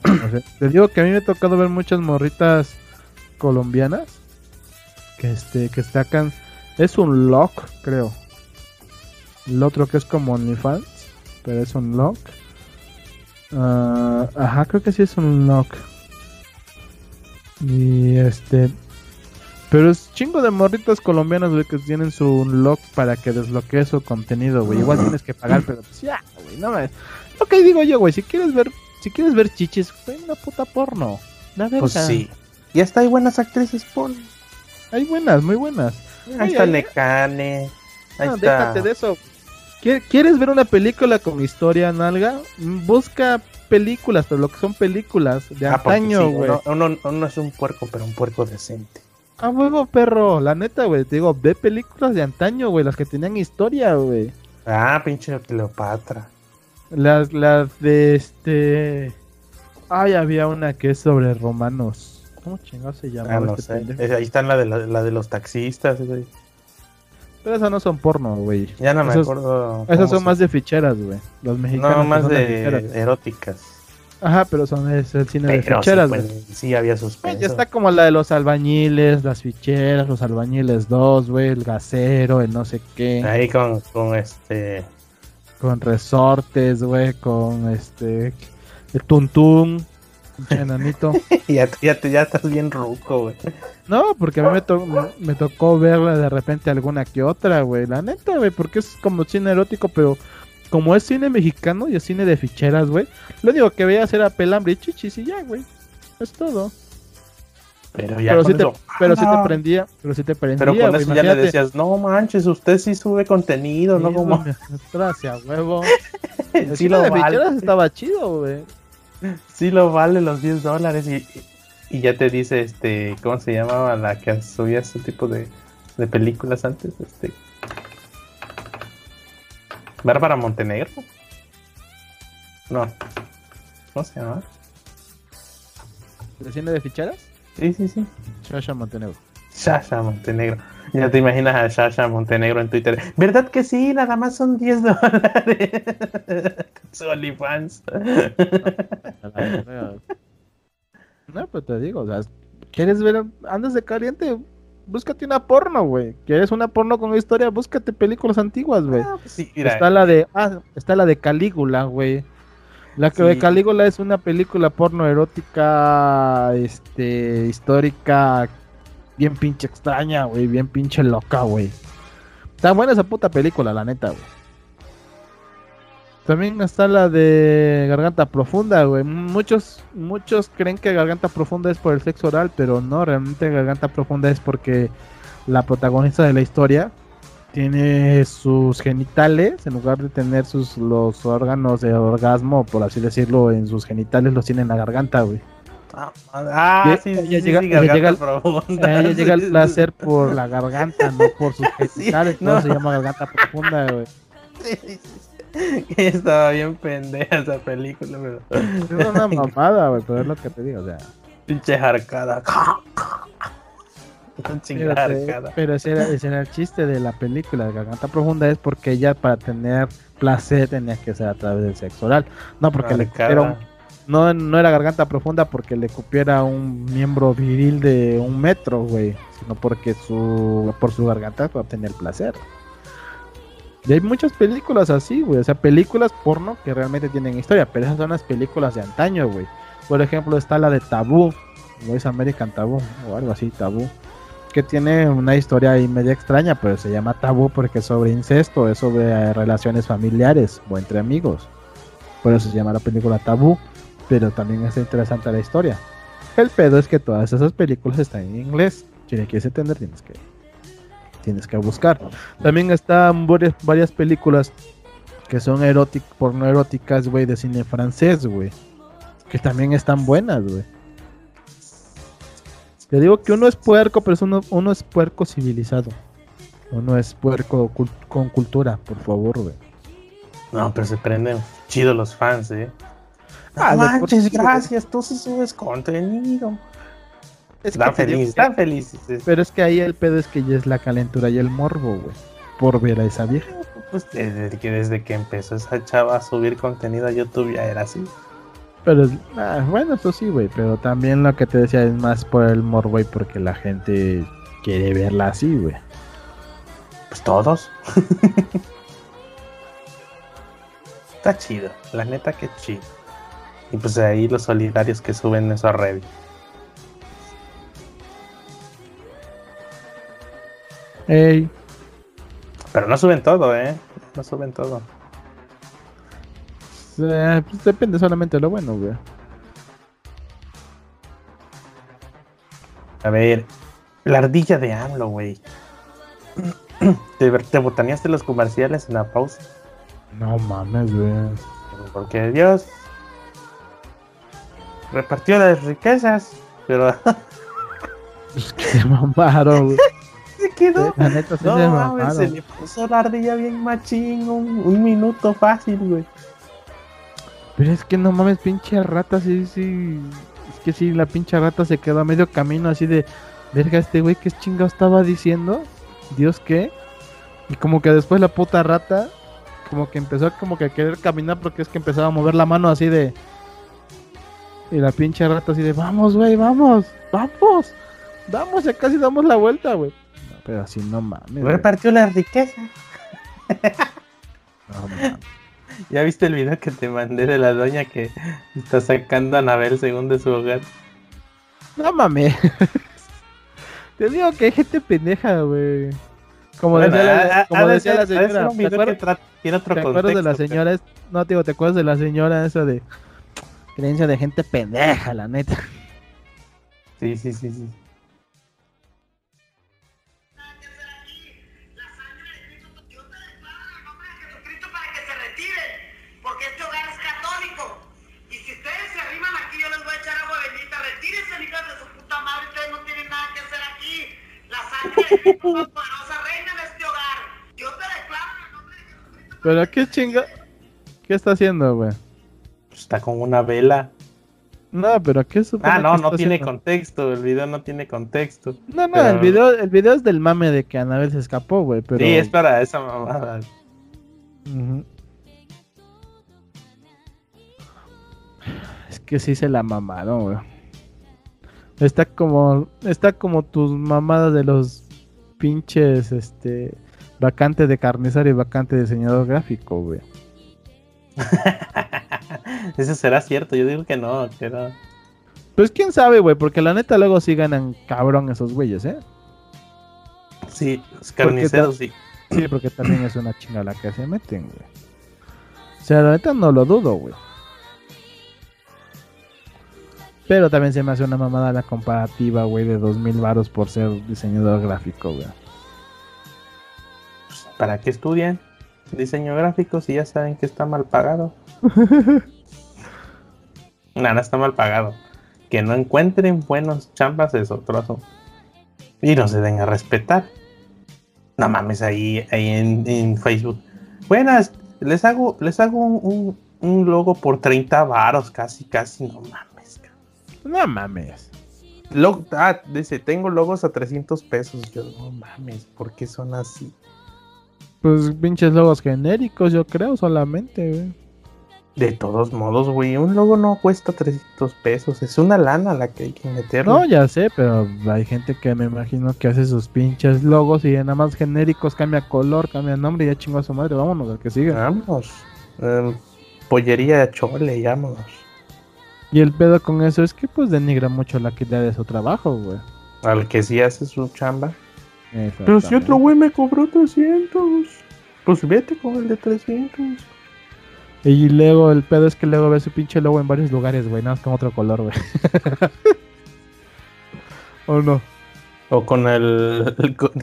Te digo que a mí me ha tocado ver muchas morritas colombianas que este que sacan es un lock, creo. El otro que es como OnlyFans, pero es un lock. Ah, ajá, creo que sí es un lock. Y este pero es chingo de morritas colombianas, güey, que tienen su lock para que desbloquee su contenido, güey. Igual tienes que pagar, pero pues ya, güey, no me... Lo que digo yo, güey, si quieres ver, si quieres ver chiches, güey, una puta porno. La verdad. Pues sí. Y hasta hay buenas actrices porno. Hay buenas, muy buenas. Ahí está Necane. Ahí No, está. déjate de eso. ¿Quie- ¿Quieres ver una película con historia, nalga? Mm, Busca películas, pero lo que son películas de Ah, antaño, sí, güey. uno, uno- uno es un puerco, pero un puerco decente. A huevo, perro. La neta, güey. Te digo, ve películas de antaño, güey. Las que tenían historia, güey. Ah, pinche Cleopatra. Las, las de este. Ay, había una que es sobre romanos. ¿Cómo chingados se llama? Ah, no sé. Eh, Ahí están la de, la, la de los taxistas. güey. Pero esas no son porno, güey. Ya no me acuerdo. Esas son se- más de ficheras, güey. Los mexicanos. No, más de ficheras. eróticas. Ajá, pero son es el cine de Pero sí, ficheras, güey. pues, sí había suspenso. Ya está como la de los albañiles, las ficheras, los albañiles 2, güey, el gasero, el no sé qué, Ahí con, con este. con resortes, güey, con este, el tuntún, enanito. ya, ya, te- ya estás bien ruco, güey. No, porque a mí me, to- me tocó verla de repente alguna que otra, güey, la neta, güey, porque es como cine erótico, pero como es cine mexicano y es cine de ficheras, güey, lo único que veías era pelambre y chichis y ya, güey, es todo. Pero ya Pero sí, te, pero sí te Ah, prendía, pero sí te prendía, Pero con eso ya le decías, no manches, usted sí sube contenido, no Sí, como. Gracias, huevo. sí, El cine lo de vale, ficheras estaba chido, güey. sí lo vale los 10 dólares. Y, y ya te dice, este, ¿cómo se llamaba la que subía ese tipo de, de películas antes? Este. Bárbara Montenegro. No. ¿Cómo se llama? ¿El cine de ficheras? Sí, sí, sí. Shasha Montenegro. Sasha Montenegro. Ya te imaginas a Sasha Montenegro en Twitter. ¿Verdad que sí? Nada más son 10 dólares. Su OnlyFans. No, pero te digo, o sea, ¿quieres ver? Andas de caliente, búscate una porno, güey. ¿Quieres una porno con historia? Búscate películas antiguas, güey. Ah, pues sí, mira, Está la de, ah, está la de Calígula, güey. La que Sí. de Calígula es una película porno erótica, este, histórica, bien pinche extraña, güey, bien pinche loca, güey. Está buena esa puta película, la neta, güey. También está la de Garganta Profunda, güey. Muchos, muchos creen que Garganta Profunda es por el sexo oral, pero no, realmente Garganta Profunda es porque la protagonista de la historia tiene sus genitales, en lugar de tener sus los órganos de orgasmo, por así decirlo, en sus genitales los tiene en la garganta, güey. Ah, ah, sí, ella sí, llega- sí, ella llega profunda. Ella el placer por la garganta, no por sus genitales, no. no se llama garganta profunda, güey. sí, sí. Estaba bien pendeja esa película, pero. Es una mamada, güey, pero es lo que te digo, o sea. Pinche arcada. Una Pero, te- ese, era, ese era el chiste de la película de Garganta Profunda, es porque ella para tener placer tenía que ser a través del sexo oral, no porque le Arcada. un- no, no era Garganta Profunda porque le cupiera un miembro viril de un metro, güey, sino porque su por su garganta para obtener placer. Y hay muchas películas así, güey, o sea, películas porno que realmente tienen historia, pero esas son las películas de antaño, güey. Por ejemplo, está la de Tabú, o es American Tabú, o algo así, Tabú que tiene una historia ahí media extraña, pero se llama tabú porque es sobre incesto, es sobre eh, relaciones familiares o entre amigos. Por eso se llama la película tabú, pero también es interesante la historia. El pedo es que todas esas películas están en inglés. Si le quieres entender, tienes que, tienes que buscar. También están varias, varias películas que son eróticas, porno eróticas, güey, de cine francés, güey. Que también están buenas, güey. Te digo que uno es puerco, pero es uno, uno es puerco civilizado. Uno es puerco con cultura, por favor, güey. No, pero se prenden chido los fans, eh. Ah, manches, gracias, tú sí subes contenido. Están felices, están felices. Pero es que ahí el pedo es que ya es la calentura y el morbo, güey. Por ver a esa vieja. Pues desde que, desde que empezó esa chava a subir contenido a YouTube ya era así. Pero ah, bueno, eso sí, güey. Pero también lo que te decía es más por el morbo y porque la gente quiere verla así, güey. Pues todos. Está chido, la neta que chido. Y pues ahí los solidarios que suben eso a Ey. Pero no suben todo, ¿eh? No suben todo. Eh, pues depende solamente de lo bueno, güey. A ver, la ardilla de AMLO, güey. ¿Te, ¿Te botaneaste los comerciales en la pausa? No mames, güey. Porque Dios repartió las riquezas, pero. se mamaron, güey. Quedó. La neta, sí no, se, mames, se le puso la ardilla bien machín, un, minuto fácil, güey. Pero es que no mames, pinche rata, sí, sí. Es que sí, la pinche rata se quedó a medio camino así de. Verga, este güey, ¿qué chingado estaba diciendo? ¿Dios qué? Y como que después la puta rata como que empezó como que a querer caminar porque es que empezaba a mover la mano así de... Y la pinche rata así de, vamos, güey, vamos, vamos, vamos, ya casi damos la vuelta, güey. Pero así no mames. Repartió la riqueza. ¿Ya viste el video que te mandé de la doña que está sacando a Anabel según de su hogar? No mames. te digo que hay gente pendeja, güey. Como decía la, como decía la señora. ¿Te acuerdas, tiene otro ¿te acuerdas de la señora? No, digo, ¿te acuerdas de la señora esa de creencia de gente pendeja, la neta? Sí, sí, sí, sí. Pero qué chinga. ¿Qué está haciendo, güey? Está con una vela. No, pero ¿qué es Ah, no, no tiene contexto. El video no tiene contexto. No, no, el, video, el video es del mame de que Anabel se escapó, güey. Pero... Sí, es para esa mamada. Es que sí se la mamaron, güey. Está como, está como tus mamadas de los pinches, este, vacante de carnizario y vacante de diseñador gráfico, güey. Eso será cierto, yo digo que no, que Pues quién sabe, güey, porque la neta luego sí ganan cabrón esos güeyes, ¿eh? Sí, los carniceros sí. Sí, porque también es una chingada la que se meten, güey. O sea, la neta no lo dudo, güey. Pero también se me hace una mamada la comparativa, güey, de 2000 varos por ser diseñador gráfico, güey. ¿Para qué estudian diseño gráfico si ya saben que está mal pagado? Nada, está mal pagado. Que no encuentren buenos chambas es otro asunto. Y no se den a respetar. No mames, ahí, ahí en, Facebook. Buenas, les hago, les hago un, un logo por 30 varos, casi, casi, no mames. No mames. ah, dice, tengo logos a 300 pesos. Yo, no mames, ¿por qué son así? Pues pinches logos genéricos, yo creo, solamente, güey. De todos modos, güey, un logo no cuesta 300 pesos, es una lana la que hay que meter. No, ya sé, pero hay gente que me imagino que hace sus pinches logos y nada más genéricos, cambia color, cambia nombre y ya chingo a su madre, vámonos al que sigue. Vámonos. Eh, pollería chole, vámonos. Y el pedo con eso es que pues denigra mucho la calidad de su trabajo, güey. Al que sí hace su chamba. Pero si otro güey me cobró 300, pues vete con el de 300. Y luego el pedo es que luego ve su pinche logo en varios lugares, güey, nada más con otro color, güey. ¿O no? O con el,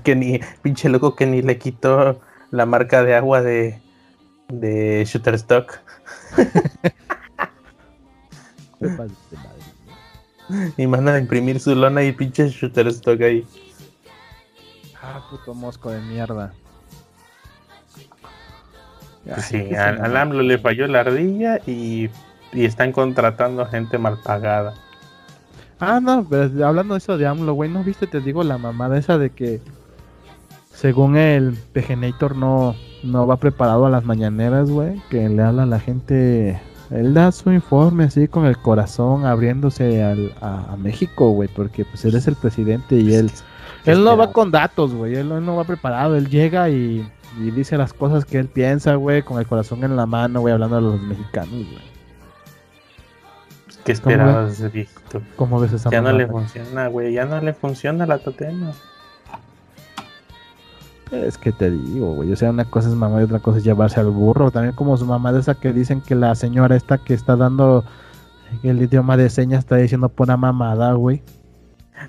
que ni pinche logo que ni le quitó la marca de agua de de Shutterstock. y manda a imprimir su lona y pinche Shutterstock ahí. Ah, puto mosco de mierda. Pues sí, al, AMLO le falló la ardilla y, y, están contratando gente mal pagada. Ah, no, pero hablando de eso de AMLO, güey, ¿no viste? Te digo la mamada esa de que según el Pegenator no, no va preparado a las mañaneras, güey, que le habla a la gente él da su informe así con el corazón abriéndose al, a, México, güey, porque pues él es el presidente y él, él no va con datos, güey, él no va preparado, él llega y, dice las cosas que él piensa, güey, con el corazón en la mano, güey, hablando a los mexicanos, güey. ¿Qué esperabas, Víctor? ¿Cómo ves esa Ya no le funciona, güey, ya no le funciona la totema. Es que te digo, güey. O sea, una cosa es mamá y otra cosa es llevarse al burro. También como su mamá de esa que dicen que la señora esta que está dando el idioma de señas está diciendo pura mamada, güey.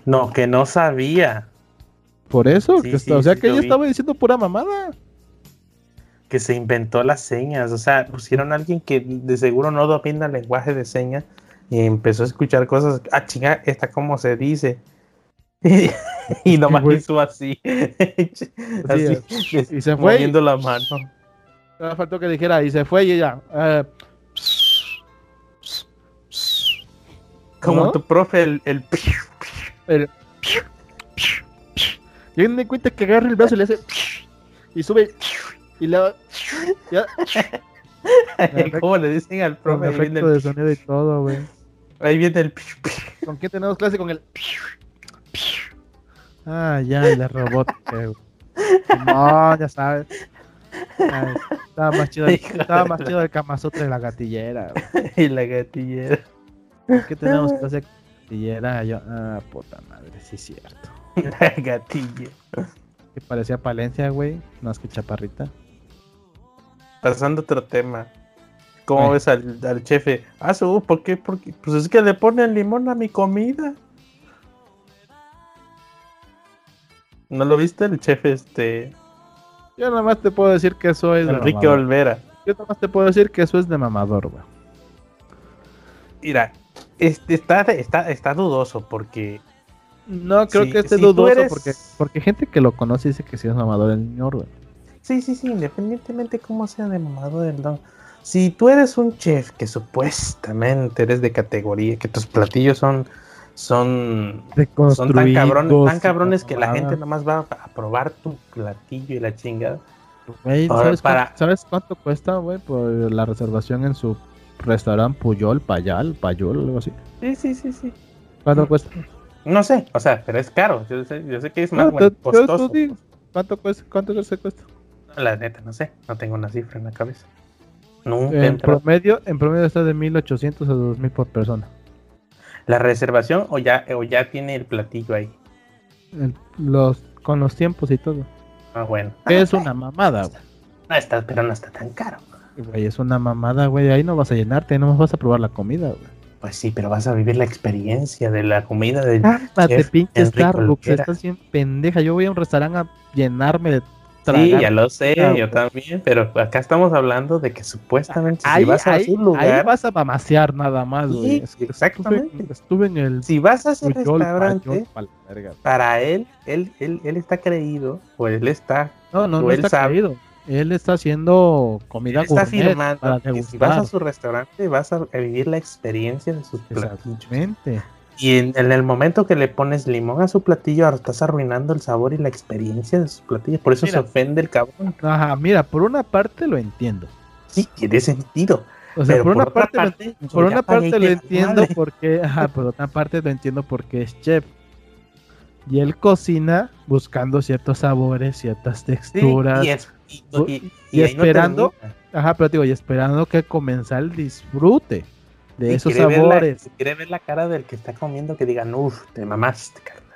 No, que no sabía. Por eso, o sea que ella estaba diciendo pura mamada. Que se inventó las señas, o sea, pusieron a alguien que de seguro no domina el lenguaje de señas y empezó a escuchar cosas. Ah, chinga, esta cómo se dice. y nomás hizo así. así y se fue. Moviendo la mano. Faltó que dijera y se fue y ella. Eh, Como tu profe, el. el, el y me cuenta que agarra el brazo y le hace. Y sube. Y le. Ya. ¿Cómo le dicen al profe? Con efecto de sonido y todo, güey. Ahí viene el. ¿Con quién tenemos clase? Con el. Ah, ya, el robot. no, ya sabes. estaba más chido, el, estaba más chido el y la gatillera. y la gatillera. ¿Qué tenemos que hacer gatillera? Yo, ah, puta madre, sí es cierto. La gatilla. Que parecía Palencia, güey. Más que chaparrita. Pasando otro tema. ¿Cómo ves al, al jefe? Ah, su, ¿por qué? Porque, pues es que le ponen limón a mi comida. ¿No lo viste el chef este? Yo nada más te puedo decir que eso es de Enrique Olvera. Yo nada más te puedo decir que eso es de mamador, güey. Mira, este está, está, está dudoso porque. No, creo que esté dudoso porque, porque gente que lo conoce dice que sí es mamador el señor, güey. Sí, sí, sí, independientemente cómo sea de mamador el don. Si tú eres un chef que supuestamente eres de categoría, que tus platillos son son, son tan, tan cabrones que la gente nomás va a probar tu platillo y la chingada. ¿sabes, cuánto, cuesta, güey, por la reservación en su restaurante Puyol, Payal, Payol, algo así? Sí, sí, sí, sí. ¿Cuánto cuesta? No sé, o sea, pero es caro. Yo sé, yo sé que es más costoso. ¿Cuánto cuesta? ¿Cuánto se cuesta? La neta, no sé, no tengo una cifra en la cabeza. en promedio, en promedio está de 1800 a 2000 por persona la reservación o ya, o ya tiene el platillo ahí? los, con los tiempos y todo. Ah, bueno. Es una mamada, güey. No está, pero no está tan caro. Güey, es una mamada, güey. Ahí no vas a llenarte, no vas a probar la comida, güey. Pues sí, pero vas a vivir la experiencia de la comida de. Ah, te pinches Starbucks, estás bien pendeja. Yo voy a un restaurante a llenarme de Sí, ya lo sé, yo también, pero acá estamos hablando de que supuestamente si vas a un lugar... Ahí vas a mamasear nada más, güey. exactamente. Estuve, en el... Si vas a ese restaurante, para él, él, él, él está creído, o él está... No, no, no está creído. Él está haciendo comida él está afirmando que si vas a su restaurante vas a vivir la experiencia de sus platillos. Y en, el momento que le pones limón a su platillo, ahora estás arruinando el sabor y la experiencia de sus platillos. Por eso se ofende el cabrón. Ajá, mira, por una parte lo entiendo. Sí, tiene sentido. O sea, por, una parte, por una parte lo entiendo porque, ajá, por otra parte lo entiendo porque es chef. Y él cocina buscando ciertos sabores, ciertas texturas. y, esperando, ajá, pero digo, y esperando que el disfrute de esos sabores. la, quiere ver la cara del que está comiendo que digan, uff, te mamaste, carnal.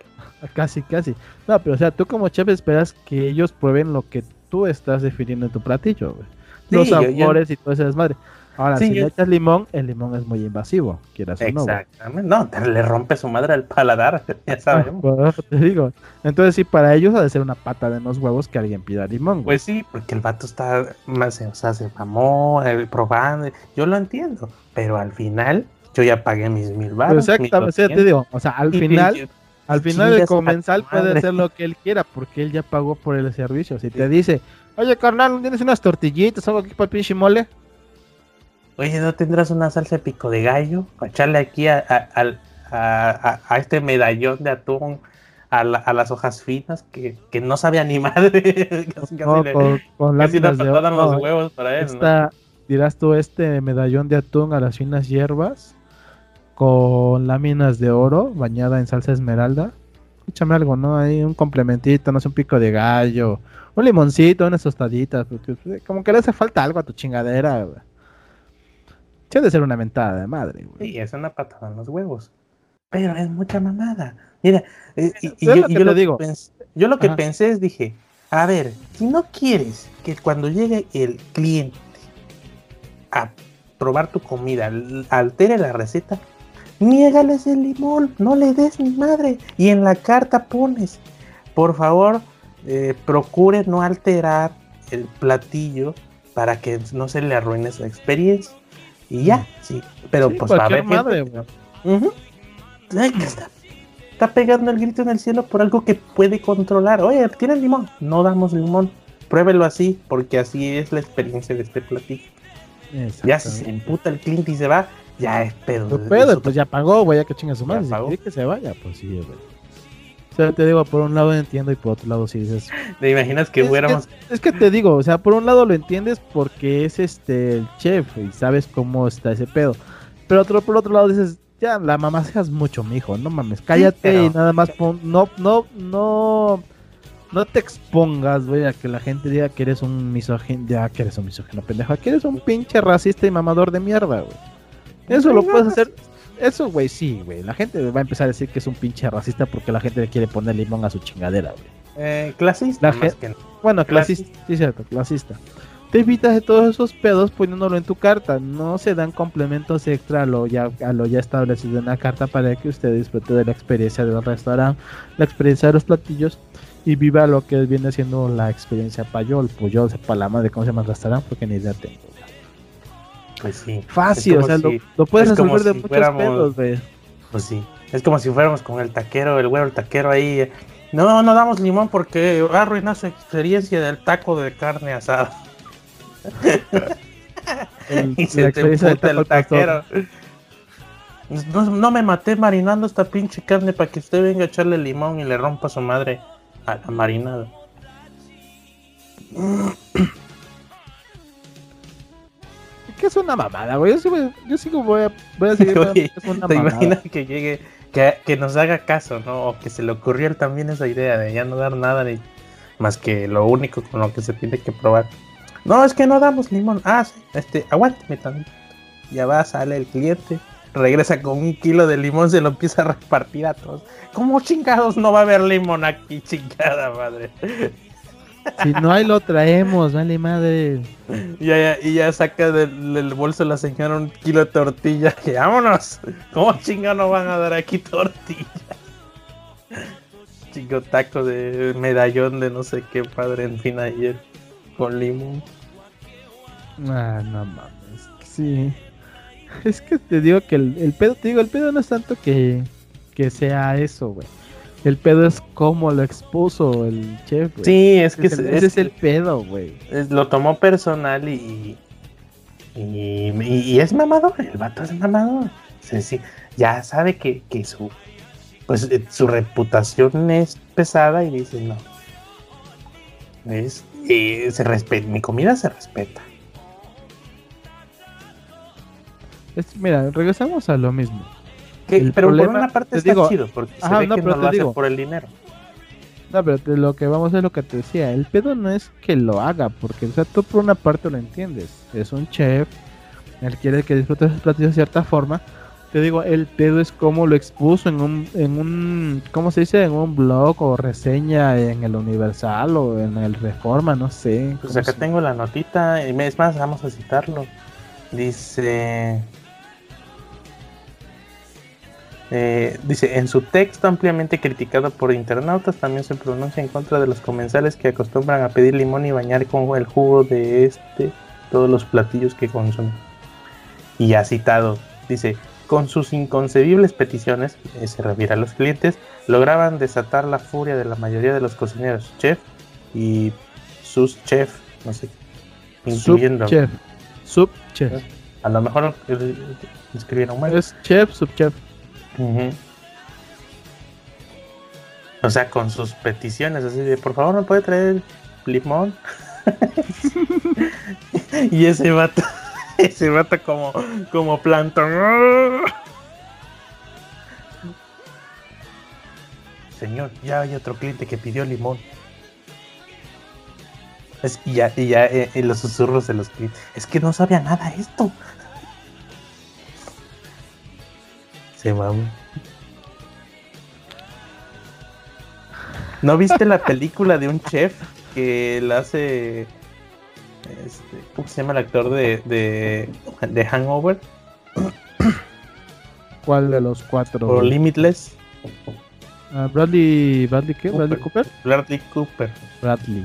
Casi, casi. No, pero o sea, tú como chef esperas que ellos prueben lo que tú estás definiendo en tu platillo, güey. Los sabores y todo ese desmadre. Ahora, si le echas limón, el limón es muy invasivo, quieras o no. Exactamente. No, le rompe su madre al paladar, ya sabemos. te digo. Entonces, sí, para ellos ha de ser una pata de los huevos que alguien pida limón. Pues sí, porque el vato está más, o sea, se mamó, eh, probando. Yo lo entiendo, pero al final yo ya pagué mis mil baros. Exactamente, te digo. O sea, al final. Al final el comensal puede hacer lo que él quiera porque él ya pagó por el servicio. Si te dice, oye carnal, ¿tienes unas tortillitas, algo aquí para el pinche mole? Oye, ¿no tendrás una salsa de pico de gallo? Para echarle aquí a, a, este medallón de atún a, las hojas finas que, no sabe ni madre. casi, no, con, casi de, los huevos para él. Dirás tú este medallón de atún a las finas hierbas con láminas de oro bañada en salsa esmeralda. Échame algo, ¿no? Hay un complementito, no sé, un pico de gallo, un limoncito, unas tostaditas. como que le hace falta algo a tu chingadera, de ser una mentada de madre, güey. Sí, es una patada en los huevos. Pero es mucha mamada. Mira, eh, y, yo, lo digo. Pensé, yo lo que pensé es, dije, a ver, si no quieres que cuando llegue el cliente a probar tu comida, altere la receta, niégales el limón, no le des mi madre. Y en la carta pones, por favor, eh, procure no alterar el platillo para que no se le arruine su experiencia. Y ya, sí. Pero pues va a haber madre, está, está, pegando el grito en el cielo por algo que puede controlar. Oye, ¿tiene limón? No damos limón. Pruébelo así, porque así es la experiencia de este platillo. Ya si se emputa el cliente y se va, ya es pedo. Pues, pedo, pues ya pagó, güey, ya que chinga su madre. Si que se vaya, pues sí, güey. O sea, te digo, por un lado entiendo y por otro lado sí dices. ¿Te imaginas que fuéramos? es que te digo, o sea, por un lado lo entiendes porque es este el chef y sabes cómo está ese pedo. Pero otro, por otro lado dices, ya, la mamá seas mucho, mijo, no mames, cállate y nada más pon, no, no, no, no te expongas, güey, a que la gente diga que eres un misógino, ya que eres un misógino pendejo, que eres un pinche racista y mamador de mierda, güey. Eso lo puedes hacer eso, güey, sí, güey. La gente va a empezar a decir que es un pinche racista porque la gente le quiere poner limón a su chingadera, güey. Eh, clasista. Bueno, clasista, sí, cierto, clasista. Te evitas de todos esos pedos poniéndolo en tu carta. No se dan complementos extra a lo ya, a lo ya establecido en la carta para que usted disfrute de la experiencia del restaurante, la experiencia de los platillos y viva lo que viene siendo la experiencia payol, puyol, sepa la madre cómo se llama el restaurante porque ni idea tengo. Pues sí. Fácil, o sea, lo, puedes resolver de muchos pedos, güey. Pues sí. Es como si fuéramos con el taquero, el güero, el taquero ahí. No, no damos limón porque arruina su experiencia del taco de carne asada. y se te el taquero. No, no, me maté marinando esta pinche carne para que usted venga a echarle limón y le rompa a su madre a la marinada. que es una mamada, güey. Yo, sigo, yo voy a, voy a seguir. Oye, es una ¿Te imaginas que llegue, que, que, nos haga caso, ¿no? O que se le ocurrió también esa idea de ya no dar nada ni más que lo único con lo que se tiene que probar. No, es que no damos limón. Ah, sí, este, aguántame también. Ya va, sale el cliente, regresa con un kilo de limón, se lo empieza a repartir a todos. ¿Cómo chingados no va a haber limón aquí, chingada madre? Si no hay, lo traemos, vale madre. Y ya, y ya saca del, bolso la señora un kilo de tortilla. Vámonos. ¿Cómo chingados nos van a dar aquí tortilla? Chico taco de medallón de no sé qué padre en fin ayer. Con limón. Ah, no mames. Sí. Es que te digo que el, el pedo, te digo, el pedo no es tanto que, que sea eso, güey el pedo es cómo lo expuso el chef. Sí, es que ese es, el pedo, güey. Lo tomó personal y, y, es mamador. El vato es mamador. Sí, ya sabe que, su pues eh, su reputación es pesada y dice no. Es, eh, se respeta, mi comida se respeta. mira, regresamos a lo mismo pero por una parte está chido, porque se ve que no lo hace por el dinero. No, pero lo que vamos a es lo que te decía. El pedo no es que lo haga, porque o sea, tú por una parte lo entiendes. Es un chef, él quiere que disfrutes sus platillos de cierta forma. Te digo, el pedo es como lo expuso en un, en un, ¿cómo se dice? En un blog o reseña en el Universal o en el Reforma, no sé. Pues acá tengo la notita, y es más, vamos a citarlo. Dice, eh, dice, en su texto ampliamente criticado por internautas, también se pronuncia en contra de los comensales que acostumbran a pedir limón y bañar con el jugo de este todos los platillos que consumen. Y ha citado, dice, con sus inconcebibles peticiones, eh, se refiere a los clientes, lograban desatar la furia de la mayoría de los cocineros, chef y sus chef, no sé, incluyendo. Subchef. Subchef. A lo mejor eh, escribieron mal. Es chef, subchef. O sea, con sus peticiones, así de por favor, ¿me puede traer limón? y ese vato, ese vato como, como plantón. Señor, ya hay otro cliente que pidió limón. Es, y ya, y ya eh, en los susurros de los clientes. Es que no sabía nada esto. Se va. ¿No viste la película de un chef que la hace. Este, ¿Cómo se llama el actor de, de, de Hangover? ¿Cuál de los cuatro? O Limitless. Ah, Bradley, ¿Bradley qué? ¿Bradley Cooper? Bradley Cooper. Bradley.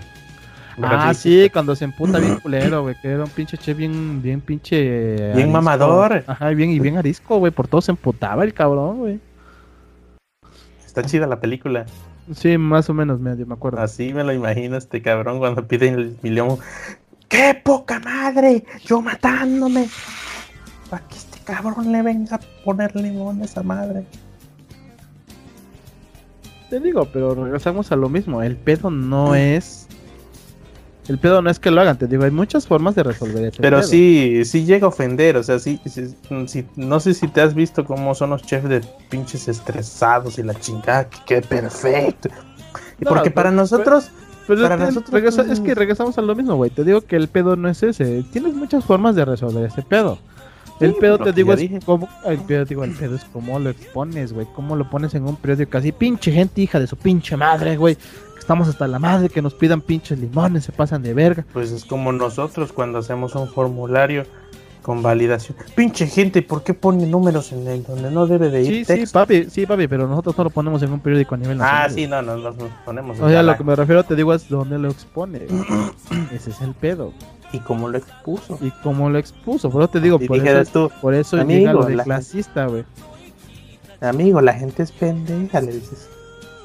Ah, sí, cuando se emputa bien culero, güey, que era un pinche chef bien, bien pinche... Bien arisco. mamador. Ajá, bien, y bien arisco, güey, por todo se emputaba el cabrón, güey. Está chida la película. Sí, más o menos, medio, me acuerdo. Así me lo imagino este cabrón cuando pide el millón. ¡Qué poca madre! Yo matándome. Para que este cabrón le venga a poner limón a esa madre. Te digo, pero regresamos a lo mismo. El pedo no es. El pedo no es que lo hagan, te digo, hay muchas formas de resolver ese Pero pedo. sí, sí llega a ofender. O sea, sí, sí, sí, no sé si te has visto cómo son los chefs de pinches estresados y la chingada. Que quede perfecto. No, porque para nosotros. Pero para es que nosotros, regresa- es que regresamos a lo mismo, güey. Te digo que el pedo no es ese. Tienes muchas formas de resolver ese pedo. El pedo, te digo, es cómo. El pedo, digo, el pedo es cómo lo expones, güey. Cómo lo pones en un periódico así. Pinche gente, hija de su pinche madre, güey. Estamos hasta la madre que nos pidan pinches limones, se pasan de verga. Pues es como nosotros cuando hacemos un formulario con validación. Pinche gente, ¿por qué pone números en el donde no debe de ir Sí, sí, texto? papi, sí, papi, pero nosotros no lo ponemos en un periódico a nivel nacional. ah, sí, no, no, no, nos ponemos. O sea, lo que me refiero, te digo, es dónde lo expone. Ese es el pedo. Y cómo lo expuso. Y cómo lo expuso. Por eso te digo, Y por eso, tú, por eso amigo, llega lo de la- clasista, güey. amigo, la gente es pendeja, le dices.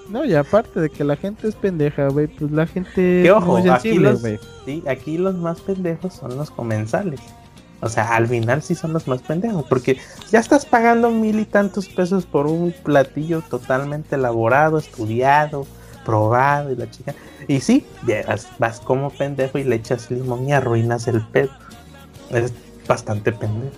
No, y aparte de que la gente es pendeja, güey, pues la gente Que es ojo, muy aquí sensible, los, güey. sí, aquí los más pendejos son los comensales. O sea, al final sí son los más pendejos, porque ya estás pagando mil y tantos pesos por un platillo totalmente elaborado, estudiado, probado y la chica. Y sí, llegas, vas como pendejo y le echas limón y arruinas el pedo. Es bastante pendejo.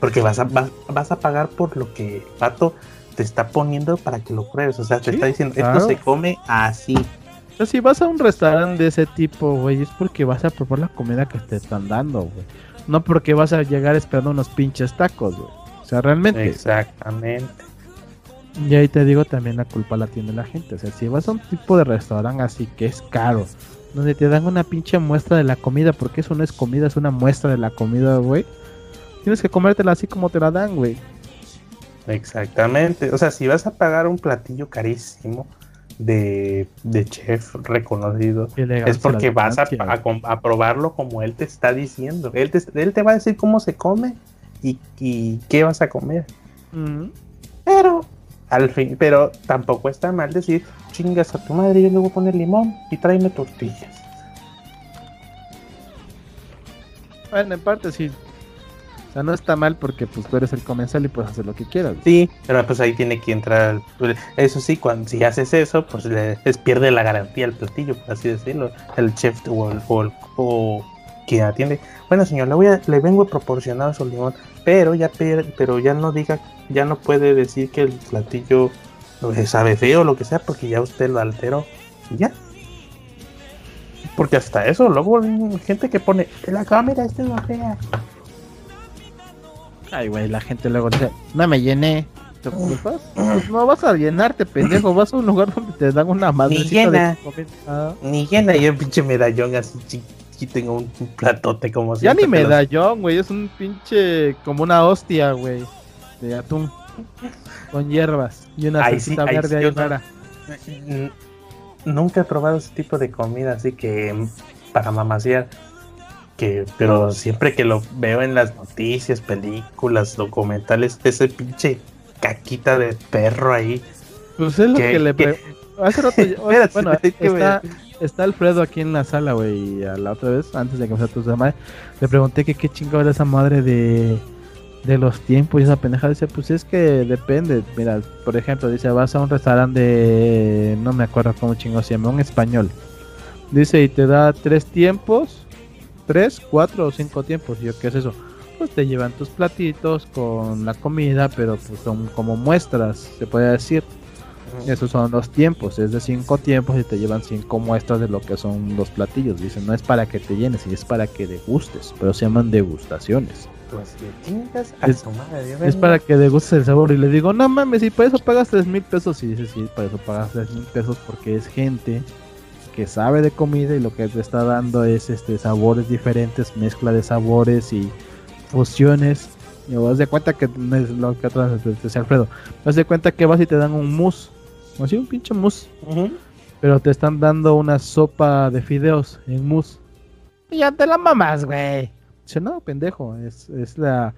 Porque vas a, vas, vas a pagar por lo que pato te está poniendo para que lo pruebes. O sea, te Sí, está diciendo, claro. esto se come así. O sea, si vas a un restaurante de ese tipo, güey, es porque vas a probar la comida que te están dando, güey. No porque vas a llegar esperando unos pinches tacos, güey. O sea, realmente. Exactamente. Y ahí te digo, también la culpa la tiene la gente. O sea, si vas a un tipo de restaurante así que es caro, donde te dan una pinche muestra de la comida, porque eso no es comida, es una muestra de la comida, güey. Tienes que comértela así como te la dan, güey. Exactamente. O sea, si vas a pagar un platillo carísimo de, de chef reconocido, es porque vas a, probarlo como él te está diciendo. Él te, él te va a decir cómo se come y, y qué vas a comer. güey. Pero, al fin, pero tampoco está mal decir, chingas a tu madre, yo le voy a poner limón y tráeme tortillas. Bueno, en parte sí. O sea, no está mal porque pues tú eres el comensal y puedes hacer lo que quieras. Sí, pero pues ahí tiene que entrar. Eso sí, cuando si haces eso, pues le, les pierde la garantía al platillo, por así decirlo. El chef o, el- o, el- o quien atiende. Bueno, señor, le voy a, le vengo a proporcionar su limón, pero ya per- pero ya no diga, ya no puede decir que el platillo eh, sabe feo o lo que sea, porque ya usted lo alteró. Ya. Porque hasta eso, luego gente que pone, la cámara esta es la fea. Ay, güey, la gente luego dice, no me llené. ¿Te ocupas? Pues no vas a llenarte, pendejo. Vas a un lugar donde te dan una madrecita llena. de. Ah, Ni llena, yo pinche medallón así chiquito, tengo un, platote como Ya ni los- medallón, güey. Es un pinche. Como una hostia, güey. De atún. Con hierbas. Y una Ahí salsita verde ahí no- rara. Mm, Nunca he probado ese tipo de comida, así que mm, para mamasear. Que, pero siempre que lo veo en las noticias, películas, documentales, ese pinche caquita de perro ahí. Pues es lo que, le Hace rato, bueno, está, está, Alfredo aquí en la sala, güey, y a la otra vez, antes de que me tu madre, le pregunté que qué chingada era esa madre de, de los tiempos y esa pendeja. Dice, pues es que depende. Mira, por ejemplo, dice, vas a un restaurante de, no me acuerdo cómo chingo se llama, un español. Dice, y te da tres tiempos, tres, cuatro o cinco tiempos. Y yo, ¿qué es eso? Pues te llevan tus platitos con la comida, pero pues son como muestras, se puede decir. Esos son los tiempos, es de cinco tiempos y te llevan cinco muestras de lo que son los platillos. Dicen, no es para que te llenes, es para que degustes, pero se llaman degustaciones. Pues es, es para que degustes el sabor. Y le digo, no mames, y por eso pagas tres mil pesos. Y dice, sí, por eso pagas tres mil pesos porque es gente que sabe de comida y lo que te está dando es este sabores diferentes, mezcla de sabores y fusiones. Y vas de cuenta que es lo que atrás decía Alfredo. Vas de cuenta que vas y te dan un mousse Así un pinche mousse. Pero te están dando una sopa de fideos en mousse. Y ya te la mamas, güey. Dice, no, pendejo, es, es la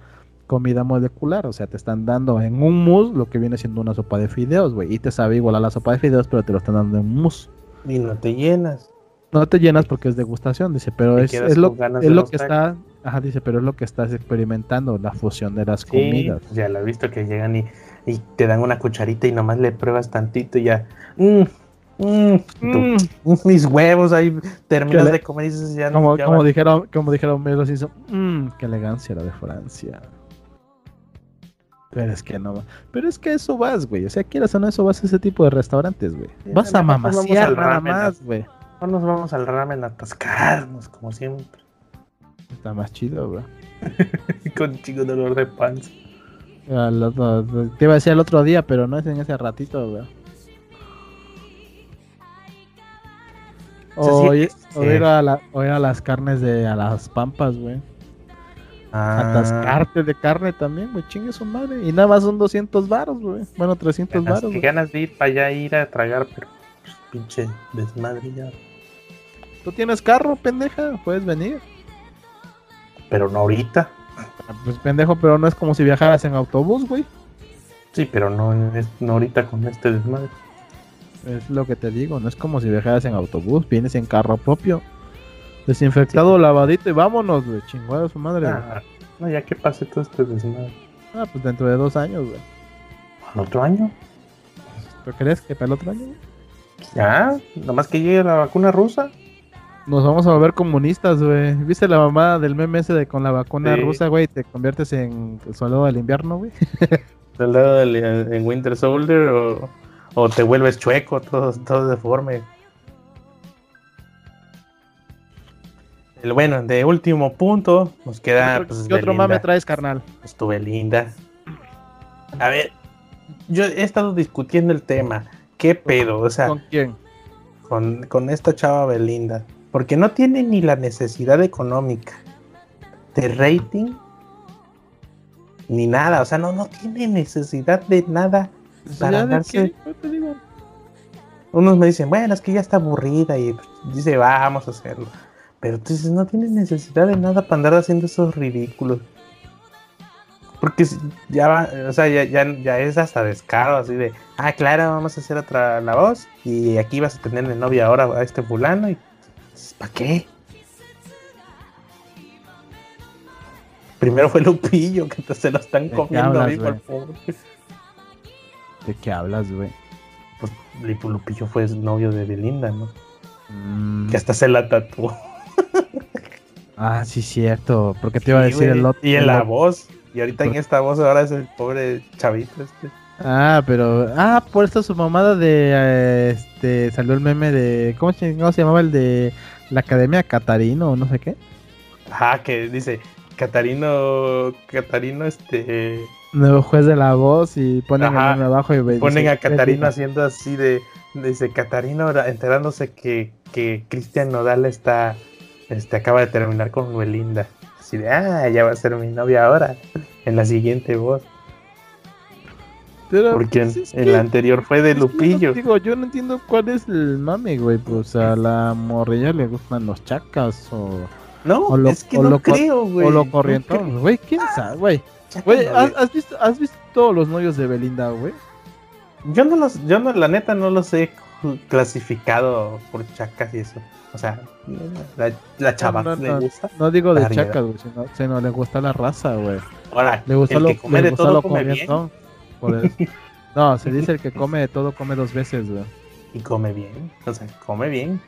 comida molecular. O sea, te están dando en un mousse lo que viene siendo una sopa de fideos, güey. Y te sabe igual a la sopa de fideos, pero te lo están dando en mousse. Y no te llenas. No te llenas porque es degustación, dice, pero es, es, lo, es lo que está, ajá, dice, pero es lo que estás experimentando, la fusión de las comidas. Ya lo he visto que llegan y y te dan una cucharita y nomás le pruebas tantito y ya. Mm, mm, mm. mis huevos ahí terminas de comer y dices ya como, como dijeron como dijeron Melo hizo qué elegancia la de Francia pero es que no pero es que eso vas güey. O sea quieras o no eso vas a ese tipo de restaurantes güey. Vas a mamasear nada más güey. no nos vamos al ramen a atascarnos como siempre. Está más chido güey. Con chico dolor de panza. Te iba a decir el otro día, pero no es en ese ratito, güey. O, ir a las carnes de a las pampas, güey. Ah. Atascarte de carne también, güey. Chingue su madre. Y nada más son 200 baros, güey. Bueno, 300 baros. Que ganas de ir para allá ir a tragar, pero pues, pinche desmadre ya. Tú tienes carro, pendeja. Puedes venir. Pero no ahorita. Pues pendejo, pero no es como si viajaras en autobús, güey. Sí, pero no, es, no ahorita con este desmadre. Es lo que te digo, no es como si viajaras en autobús, vienes en carro propio. Desinfectado, lavadito y vámonos, güey. Chingada su madre. Ah, no, ya que pase todo este desmadre. Ah, pues dentro de dos años, güey. ¿Al otro año? ¿Tú crees que para el otro año? Ya, nomás que llegue la vacuna rusa. Nos vamos a volver comunistas, güey. ¿Viste la mamá del meme ese de con la vacuna rusa, güey? Te conviertes en el soldado del invierno, güey. soldado del, en Winter Soldier o, o, te vuelves chueco, todo, todo deforme. Bueno, de último punto, nos queda. ¿Qué pues, otro mame traes, carnal? Estuve linda. A ver, yo he estado discutiendo el tema. ¿Qué pedo? O sea, ¿Con quién? Con, con esta chava Belinda porque no tiene ni la necesidad económica de rating ni nada, o sea, no, no tiene necesidad de nada pues para darse. Unos me dicen, bueno, es que ya está aburrida y dice, vamos a hacerlo. Pero entonces no tiene necesidad de nada para andar haciendo esos ridículos. Porque ya va, o sea, ya, ya, ya, es hasta descaro, así de, ah, claro, vamos a hacer otra la voz y aquí vas a tener de novia ahora a este fulano y ¿Para qué? Primero fue Lupillo, que se lo están comiendo por ¿De qué hablas, güey? Pues Lupillo fue novio de Belinda, ¿no? Mm. Que hasta se la tatuó. Ah, sí, cierto. Porque te iba a decir el otro. Y en la voz. Y ahorita en esta voz ahora es el pobre chavito este. Ah, pero. Ah, por esto su mamada de. Eh, este. Salió el meme de. ¿Cómo se, llamaba el de la Academia Catarino o no sé qué? Ajá, que dice. Catarino. Catarino, este. Nuevo juez de la voz y ponen a abajo y Ponen a Catarino haciendo así de. Dice Catarino enterándose que, que Cristian Nodal está. Este acaba de terminar con Belinda. Así de, ah, ya va a ser mi novia ahora. En la siguiente voz. Porque pues, el anterior fue de Lupillo. digo, yo no entiendo cuál es el mame, güey. Pues a la morrilla le gustan los chacas o, No, es que no creo, güey. O lo corrientón, güey, quién sabe, güey. Güey, ¿has, visto, ¿has visto todos los novios de Belinda, güey? Yo no los, yo no, la neta no los he clasificado por chacas y eso. O sea, la, la chava no, le gusta. No digo de chacas, güey, sino, sino, le gusta la raza, güey. Ahora, le gusta el lo, que come de todo come. Por eso. No, se dice el que come de todo come dos veces, güey. Y come bien, o sea, come bien.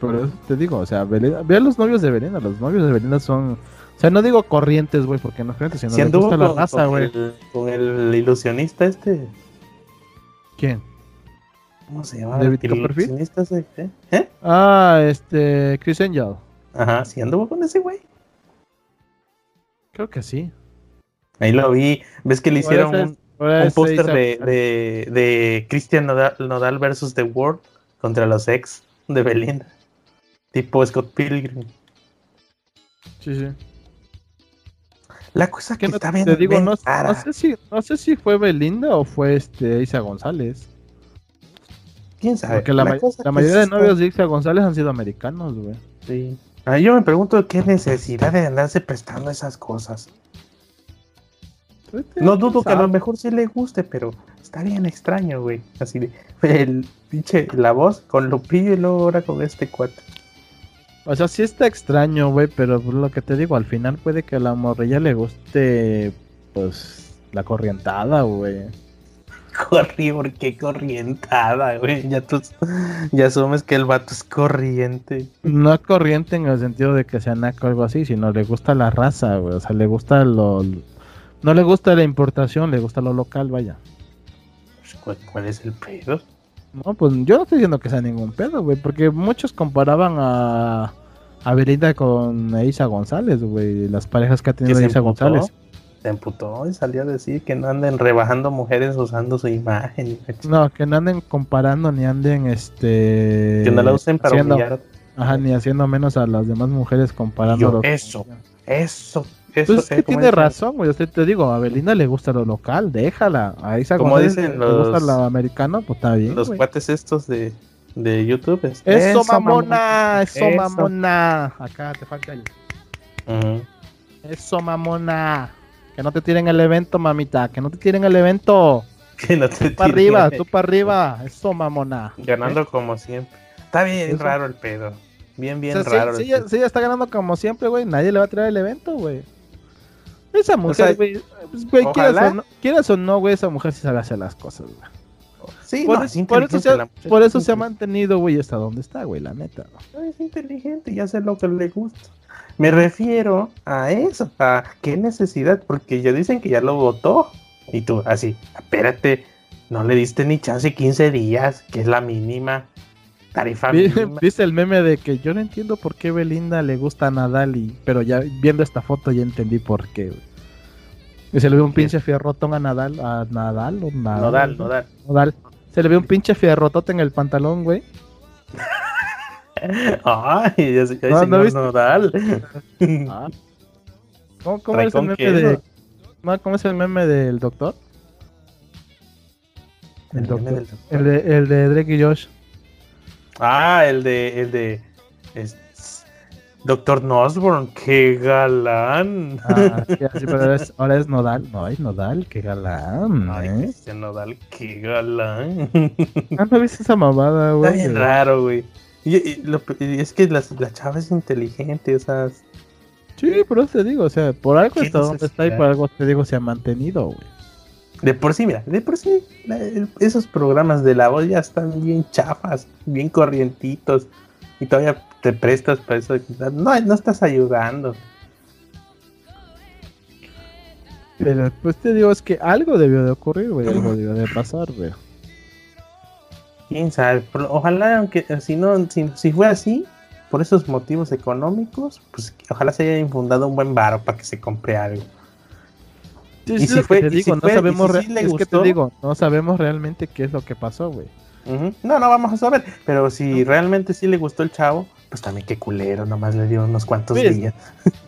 Por eso te digo, o sea, ve a los novios de Belinda, los novios de Belinda son, o sea, no digo corrientes, güey, porque no es corrientes, sino Si le anduvo gusta la con, raza, con güey. con el ilusionista este, ¿Quién? ¿Cómo se llama? ¿David El Copperfield? ¿eh? ¿Eh? Ah, este, Chris Angel. Ajá, sí anduvo con ese güey. Creo que sí. Ahí lo vi. ¿Ves que le hicieron un, un póster de, de, de Christian Nodal, Nodal versus The World contra los ex de Belinda? Tipo Scott Pilgrim. Sí, sí. La cosa que Que no- está bien, te digo, no, no sé si, no sé si fue Belinda o fue este Isa González. ¿Quién sabe? Porque la, ma- mayoría de novios de Isa González han sido americanos, güey. Sí. Ah, yo me pregunto qué necesidad de andarse prestando esas cosas. No dudo que a lo mejor sí le guste, pero está bien extraño, güey. Así de, el pinche, la voz con Lupillo y luego ahora con este cuate. O sea, sí está extraño, güey, pero pues, lo que te digo, al final puede que a la morrilla le guste, pues, la corrientada, güey. Corrí, porque corrientada, güey. Ya tú ya asumes que el vato es corriente. No corriente en el sentido de que sea naco o algo así, sino le gusta la raza, güey. O sea, le gusta lo... No le gusta la importación, le gusta lo local, vaya. Pues, ¿Cuál, cuál es el pedo? No, pues yo no estoy diciendo que sea ningún pedo, güey, porque muchos comparaban a, a Belinda con Isa González, güey, las parejas que ha tenido Isa González. Se emputó y salió a decir que no anden rebajando mujeres usando su imagen. No, que no anden comparando ni anden, este... que no la usen para haciendo- humillar. Ajá, ni haciendo menos a las demás mujeres comparando. Eso, Eso, eso. Pues es eh, que tiene razón, güey. Usted te digo, a Belinda le gusta lo local, déjala. A Como dicen le gusta los- lo americano, pues está bien. Los güey. cuates estos de, de YouTube. es- Eso, mamona, eso, Eso. mamona. Acá te falta el. Eso, mamona. Que no te tiren el evento, mamita. Que no te tiren el evento. Que no te Tú para arriba, tú para arriba. Eso, mamona. Ganando como siempre. Está bien Eso. raro el pedo. Bien, O bien sea, raro. pedo. si ella está ganando como siempre, güey, nadie le va a traer el evento, güey. Esa mujer, sea, güey, pues, quieras, o no, quieras o no, güey, esa mujer sí sabe hacer las cosas, güey. Sí, Por, no, es por eso se por eso es se ha mantenido, güey, hasta donde está, güey, la neta. ¿no? Es inteligente y hace lo que le gusta. Me refiero a eso, a qué necesidad, porque ya dicen que ya lo votó. Y tú, así, espérate, no le diste ni chance 15 días, que es la mínima tarifa mínima. ¿Viste el meme de que yo no entiendo por qué Belinda le gusta a Nadal? Y, pero ya viendo esta foto ya entendí por qué. Y se le ve un pinche fierrotón a Nadal, a Nadal o Nadal. Nodal, nodal. Nodal. Se le ve un pinche fierrotote en el pantalón, güey. Ay, ya, ay, No, ¿no señor viste? Nodal. Ah. ¿Cómo, es el meme de, ¿Cómo es el meme del doctor? El, doctor. del doctor. El de, el de Drake y Josh. Ah, el de, el de, es- Doctor Nosborn, qué galán. Ah, sí, pero ahora es, ahora es Nodal. No, es Nodal, qué galán, Ay, ¿eh? Cristian Nodal, qué galán. Ah, ¿no viste esa mamada, Está güey? bien raro, güey. Y, y lo- y es que la, la chava es inteligente, o sea, Sí, por eso te digo, o sea, por algo ¿Qué está donde está y por algo te digo se ha mantenido, güey. de por sí, mira, de por sí, la- el- esos programas de la voz ya están bien chafas, bien corrientitos, y todavía te prestas para eso. No, no estás ayudando. Pero pues te digo, es que algo debió de ocurrir, güey, algo debió de pasar, güey. Quién sabe, ojalá, aunque si no, si, si fue así, por esos motivos económicos, pues ojalá se haya infundado un buen varo para que se compre algo. Sí, Y si fue- te si digo, no fue- sabemos, si sí es que te digo, no sabemos realmente qué es lo que pasó, güey. No, no vamos a saber, pero si realmente sí le gustó el chavo, pues también qué culero, nomás le dio unos cuantos días.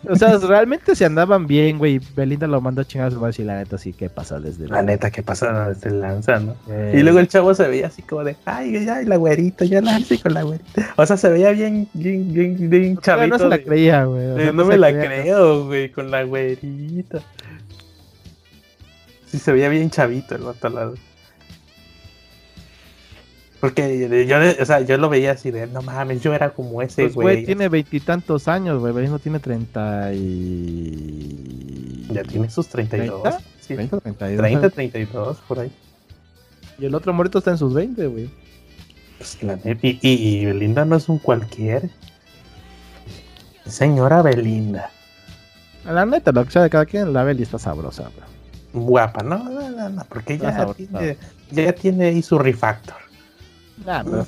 O sea, realmente se andaban bien, güey. Belinda lo mandó a chingar a su madre y la neta sí, ¿qué pasa desde La neta, ¿qué pasa? Se lanza, ¿no? Eh, Y luego el chavo se veía así como de, ay, ay, ay, la güerita, ya la con la güerita. O sea, se veía bien, bien, bien, chavito. no se la creía, güey. o sea, no, me se la creía. creo, güey, con la güerita. Sí, se veía bien chavito el vato. Porque yo, o sea, yo lo veía así de, no mames, yo era como ese Pues, güey, güey. tiene veintitantos años, güey. Belinda tiene treinta y... Ya tiene sus 32. ¿Treinta? Sí, 30, 32. 30, 32, por ahí. Y el otro morito está en sus 20, güey. Pues, la neta, y, y- y Belinda no es un cualquier. Señora Belinda. La neta, lo que sea de cada quien, la Beli está sabrosa, güey. Guapa, no, no, no, no, porque ya sabrosa. tiene, ya tiene ahí su refactor. Nah, pero.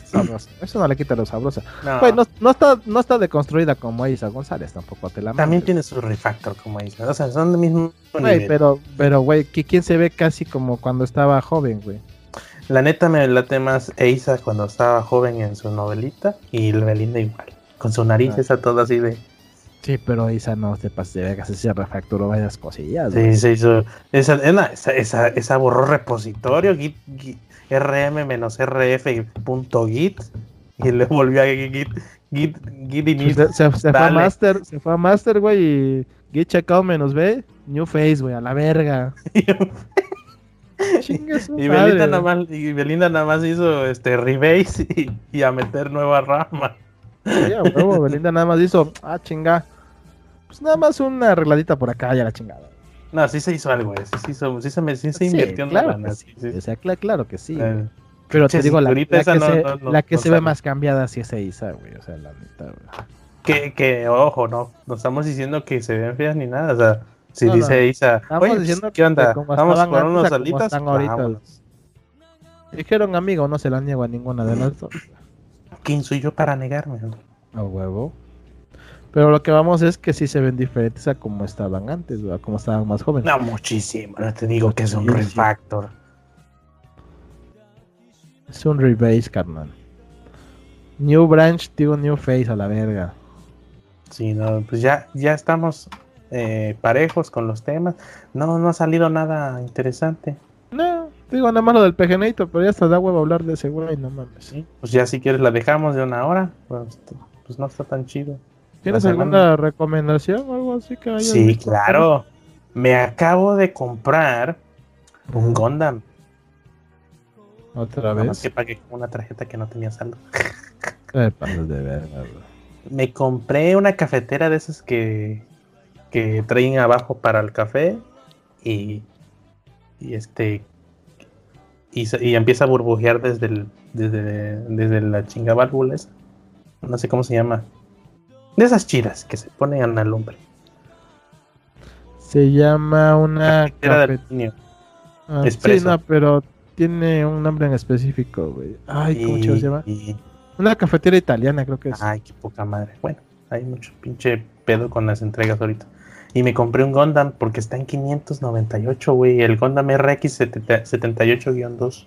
Eso no le quita lo sabrosa. No, Güey, no, no está, no está deconstruida como Isa González, tampoco te la también tiene su refactor, como dice. O sea, son del mismo Güey, nivel. pero, pero, güey, quién se ve casi como cuando estaba joven, güey. La neta me late más Eisa cuando estaba joven en su novelita y Belinda igual. Con su nariz Ah. esa toda así de. Sí, pero Isa no te pases de vergas, se refacturó varias cosillas, Sí, güey. se hizo. Esa, esa, esa, esa, esa borró repositorio, git, git- rm-rf.git y le volvió a git, git, git init. Se, se- se fue a. Master, se fue a Master, güey, y Git Checkout menos B, New Face, güey, a la verga. Y Belinda, nada más, y Belinda nada más hizo este rebase y, y a meter nueva rama. Sí, a huevo, Belinda nada más hizo, ah, chinga. Pues nada más una arregladita por acá, ya la chingada. No, sí se hizo algo, eh, sí se, hizo, sí se, me- sí se Sí, invirtió en claro que sí. O sea, cla- claro que sí. Pero te digo, la, la que, no- se, no- no- la que no se ve más cambiada sí es Isa, güey. O sea, la neta, güey. que, que, ojo, no, no estamos diciendo que se ven feas ni nada, o sea, si dice. Isa, oye, pues, diciendo ¿qué onda? Vamos por antes unos a alitas. Dijeron amigo, no se la niego a ninguna de las dos. ¿Quién soy yo para negarme? A huevo. Pero lo que vamos es que sí se ven diferentes a como estaban antes, a como estaban más jóvenes. No, muchísimo, no te digo que es un refactor. Es un rebase, carnal. New branch, digo new face a la verga. Sí, no, pues ya, ya estamos eh, parejos con los temas. No, no ha salido nada interesante. No, digo nada más lo del pegenito, pero ya hasta da huevo hablar de ese güey, no mames. Sí, pues ya si quieres la dejamos de una hora. Pues, pues no está tan chido. ¿Tienes alguna recomendación o algo así que hayas Sí, visto? claro. Me acabo de comprar un Gundam. Otra Nada más vez. que pagué con una tarjeta que no tenía saldo. Me pasas de verga. Me compré una cafetera de esas que, que traen abajo para el café y, y este y, y empieza a burbujear desde el, desde, desde la chinga válvula esa. No sé cómo se llama. De esas chidas que se ponen en la lumbre. Se llama una Cafetera. Ah, sí, no, pero tiene un nombre en específico, güey. Ay, ¿cómo Y- se llama? Una cafetera italiana, creo que es. Ay, qué poca madre. Bueno, hay mucho pinche pedo con las entregas ahorita. Y me compré un Gundam porque está en 598, güey. El Gundam RX 70 78-2.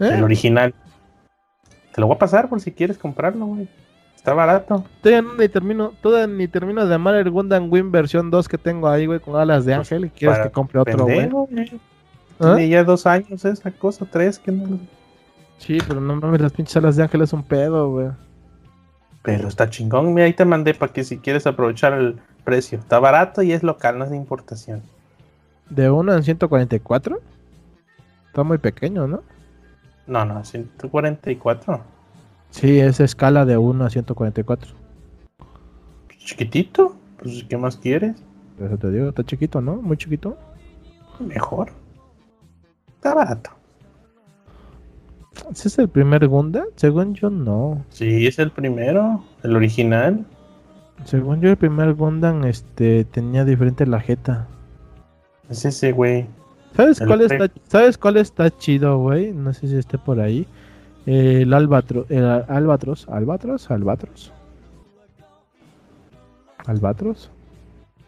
¿Eh? El original. Te lo voy a pasar por si quieres comprarlo, güey. Está barato. Todavía no ni termino, todavía ni termino de amar el Gundam Wing versión 2 que tengo ahí, güey, con alas de Pues, ángel. Y quieres que compre otro, güey. Pendejo, güey. ¿Ah? Tiene ya dos años esa cosa, tres, que no Sí, pero no mames, las pinches alas de ángel es un pedo, güey. Pero está chingón. Mira, ahí te mandé para que si quieres aprovechar el precio. Está barato y es local, no es de importación. De 1 en 144. Está muy pequeño, ¿no? No, no, 144. Sí, es escala de 1 a 144. Chiquitito. Pues, ¿qué más quieres? Eso te digo, está chiquito, ¿no? Muy chiquito. Mejor. Está barato. ¿Ese es el primer Gundam? Según yo, no. Sí, es el primero, el original. Según yo, el primer Gundam este, tenía diferente la jeta. Es ese, güey. ¿Sabes El cuál, está, ¿Sabes cuál está chido, güey? No sé si esté por ahí. El, albatro, el albatros, albatros, albatros. Albatros.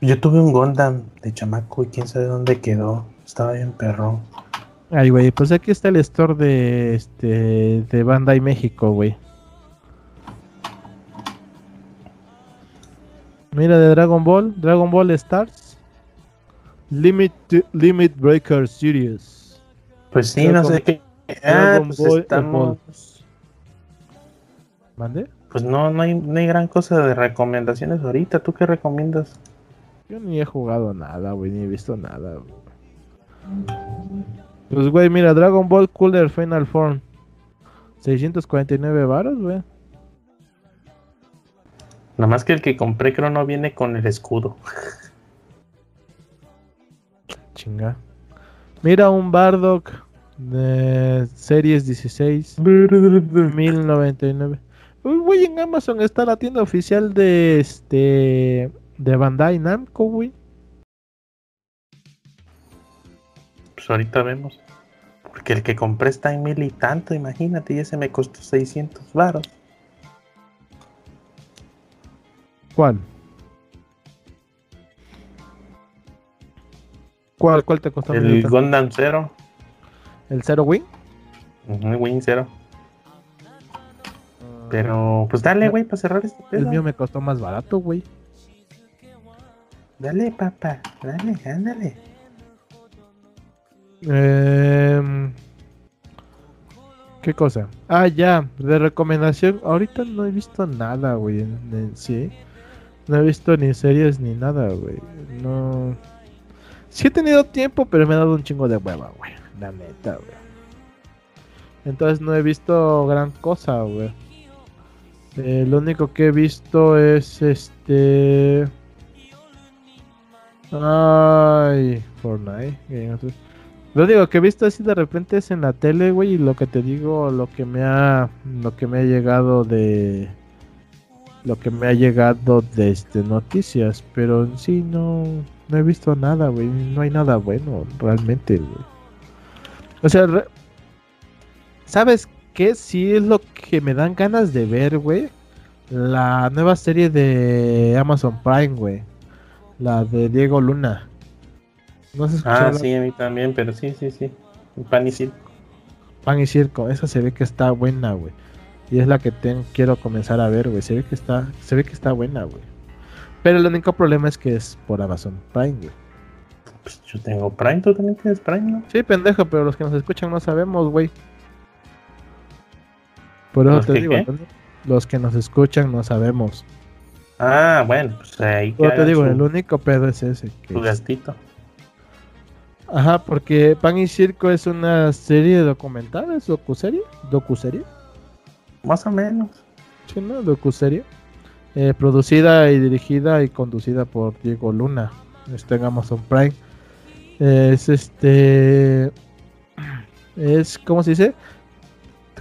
Yo tuve un Gondam de chamaco y quién sabe dónde quedó. Estaba bien perro. Ay, güey, pues aquí está el store de este de Bandai México, güey. Mira de Dragon Ball, Dragon Ball Stars. Limit Limit Breaker Series. Pues sí, no sé qué Ah, pues estamos. ¿Mande? Pues no, no hay, no hay gran cosa de recomendaciones ahorita. ¿Tú qué recomiendas? Yo ni he jugado nada, güey, ni he visto nada. Pues, güey, mira, Dragon Ball Cooler Final Form. 649 varos, güey. Nada más que el que compré creo no viene con el escudo. Chinga. Mira un Bardock de series 16. 1099. Uy, güey, en Amazon está la tienda oficial de este de Bandai Namco, güey. Pues ahorita vemos. Porque el que compré está en mil y tanto, imagínate, y ese me costó 600 varos. ¿Cuál? ¿Cuál, cuál te costó? El Gundam Zero. ¿El Zero Wing? Wing Zero. Pero, pues dale, güey, para cerrar este pedo. El mío me costó más barato, güey. Dale, papá, dale, ándale. Eh, ¿Qué cosa? Ah, ya, de recomendación. Ahorita no he visto nada, güey. Sí. No he visto ni series ni nada, güey. No. Sí he tenido tiempo, pero me ha dado un chingo de hueva, güey. La neta, güey. Entonces no he visto gran cosa, güey. Eh, lo único que he visto es este. Ay, Fortnite. Lo único que he visto así de repente es en la tele, güey, y lo que te digo, lo que me ha, lo que me ha llegado de, lo que me ha llegado de este noticias, pero en sí no, no he visto nada, güey, no hay nada bueno realmente, güey. O sea, ¿sabes qué? Sí es lo que me dan ganas de ver, güey. La nueva serie de Amazon Prime, güey. La de Diego Luna. ¿No has ah, sí, a mí también, pero sí, sí, sí. Pan y circo. Pan y circo, esa se ve que está buena, güey. Y es la que quiero comenzar a ver, güey. Se ve que está, se ve que está buena, güey. Pero el único problema es que es por Amazon Prime, güey. Pues yo tengo Prime, tú también tienes Prime, ¿no? Sí, pendejo, pero los que nos escuchan no sabemos, güey. Por eso te digo, los que nos escuchan no sabemos. Ah, bueno, pues ahí. Yo te digo, el único pedo es ese. Que gastito. Ajá, porque Pan y Circo es una serie de documentales, docuserie, docuserie. Más o menos. Sí, ¿no? Docuserie. Eh, producida y dirigida y conducida por Diego Luna. Está en Amazon Prime. Es este. Es, ¿cómo se dice?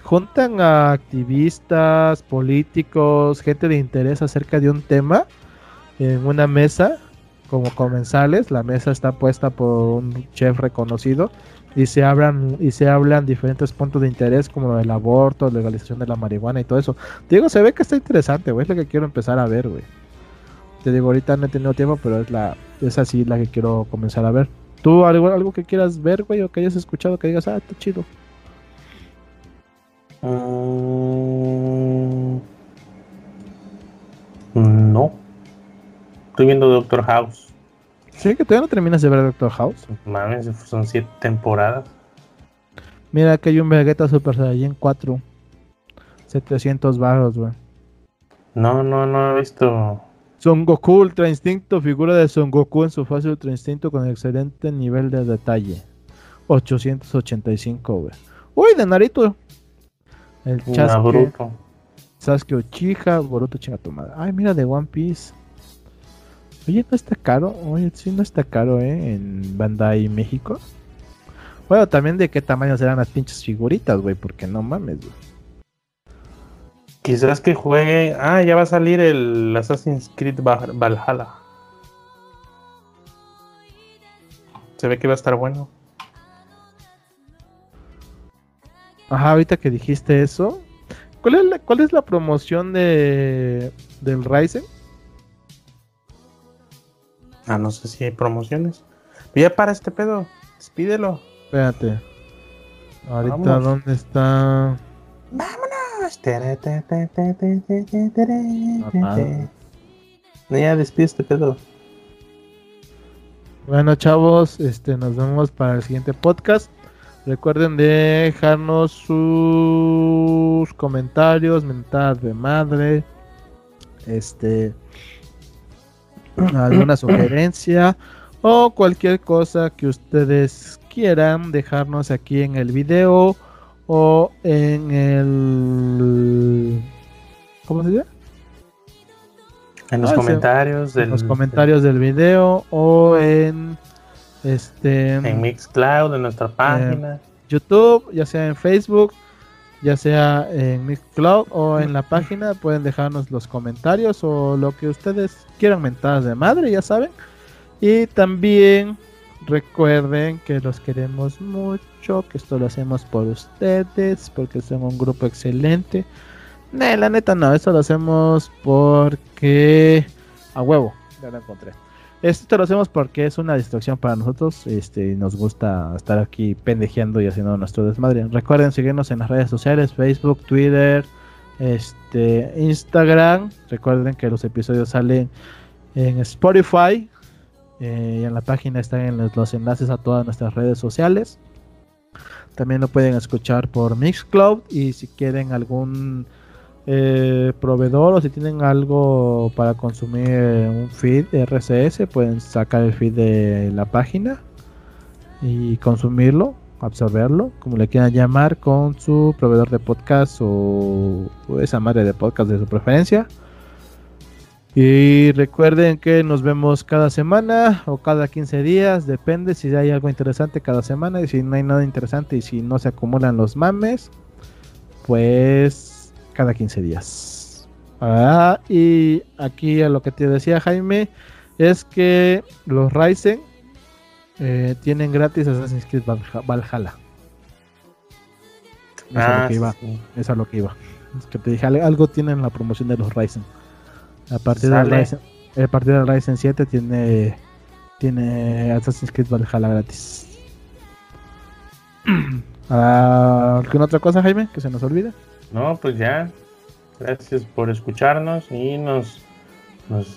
Juntan a activistas, políticos, gente de interés acerca de un tema en una mesa como comensales. La mesa está puesta por un chef reconocido y se hablan y se hablan diferentes puntos de interés como el aborto, legalización de la marihuana y todo eso. Digo, se ve que está interesante, güey, es lo que quiero empezar a ver, güey. Te digo, ahorita no he tenido tiempo, pero es la es así la que quiero comenzar a ver. ¿Tú algo, algo que quieras ver, güey, o que hayas escuchado que digas, ah, está chido? Mm, no. Estoy viendo Doctor House. Sí, que todavía no terminas de ver Doctor House. Mames, son siete temporadas. Mira que hay un Vegeta Super Saiyan 4. 700 baros, güey. No, no, no he visto. Son Goku Ultra Instinto, figura de Son Goku en su fase Ultra Instinto con excelente nivel de detalle. 885, güey. Uy, de Naruto. El Chasque. Sasuke Uchiha, Boruto chinga tu madre. Ay, mira de One Piece. Oye, no está caro. Oye, sí, no está caro, ¿eh? En Bandai México. Bueno, también de qué tamaño serán las pinches figuritas, güey, porque no mames, güey. Quizás que juegue. Ah, ya va a salir el Assassin's Creed Valhalla. Se ve que va a estar bueno. Ajá, ahorita que dijiste eso. ¿Cuál es la, cuál es la promoción de del Ryzen? Ah, no sé si hay promociones. Ya para este pedo, despídelo. Espérate. Ahorita, ¿dónde está? Vámonos. Ya despiste, pedo. Bueno, chavos, este, nos vemos para el siguiente podcast. Recuerden dejarnos sus comentarios, mentadas de madre, este, alguna sugerencia o cualquier cosa que ustedes quieran dejarnos aquí en el video o en el ¿cómo se dice? En los Ah, comentarios En del, los comentarios del video o en este en Mixcloud, en nuestra página. YouTube, ya sea en Facebook, ya sea en Mixcloud o en la página, pueden dejarnos los comentarios o lo que ustedes quieran mentadas de madre, ya saben. Y también recuerden que los queremos mucho, que esto lo hacemos por ustedes, porque son un grupo excelente. No, la neta no, eso lo hacemos porque a huevo, ya lo encontré. Esto lo hacemos porque es una distracción para nosotros. Este, nos gusta estar aquí pendejeando y haciendo nuestro desmadre. Recuerden seguirnos en las redes sociales: Facebook, Twitter, este, Instagram. Recuerden que los episodios salen en Spotify. eh, y en la página están los enlaces a todas nuestras redes sociales. También lo pueden escuchar por Mixcloud. Y si quieren algún eh, proveedor o si tienen algo para consumir un feed RSS pueden sacar el feed de la página y consumirlo, absorberlo, como le quieran llamar, con su proveedor de podcast o, o esa madre de podcast de su preferencia. Y recuerden que nos vemos cada semana o cada 15 días, depende si hay algo interesante cada semana y si no hay nada interesante y si no se acumulan los mames, pues cada 15 días. Ah, y aquí a lo que te decía Jaime es que los Ryzen eh, tienen gratis Assassin's Creed Valha- Valhalla. A lo Ah, que iba. sí. Es a lo que iba. Es que te dije, al- algo tienen la promoción de los Ryzen. A partir del. Ryzen, a partir del Ryzen 7 tiene tiene Assassin's Creed Valhalla gratis. Ah, ¿Alguna otra cosa, Jaime? Que se nos olvide. No, pues ya. Gracias por escucharnos y nos, nos,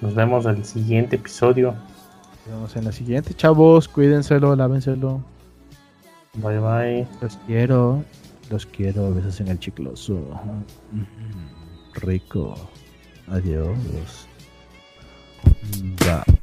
nos vemos al siguiente episodio. Nos vemos en la siguiente, chavos. Cuídenselo, lávenselo. Bye bye. Los quiero. Los quiero. Besos en el chicloso. Rico. Adiós. Bye.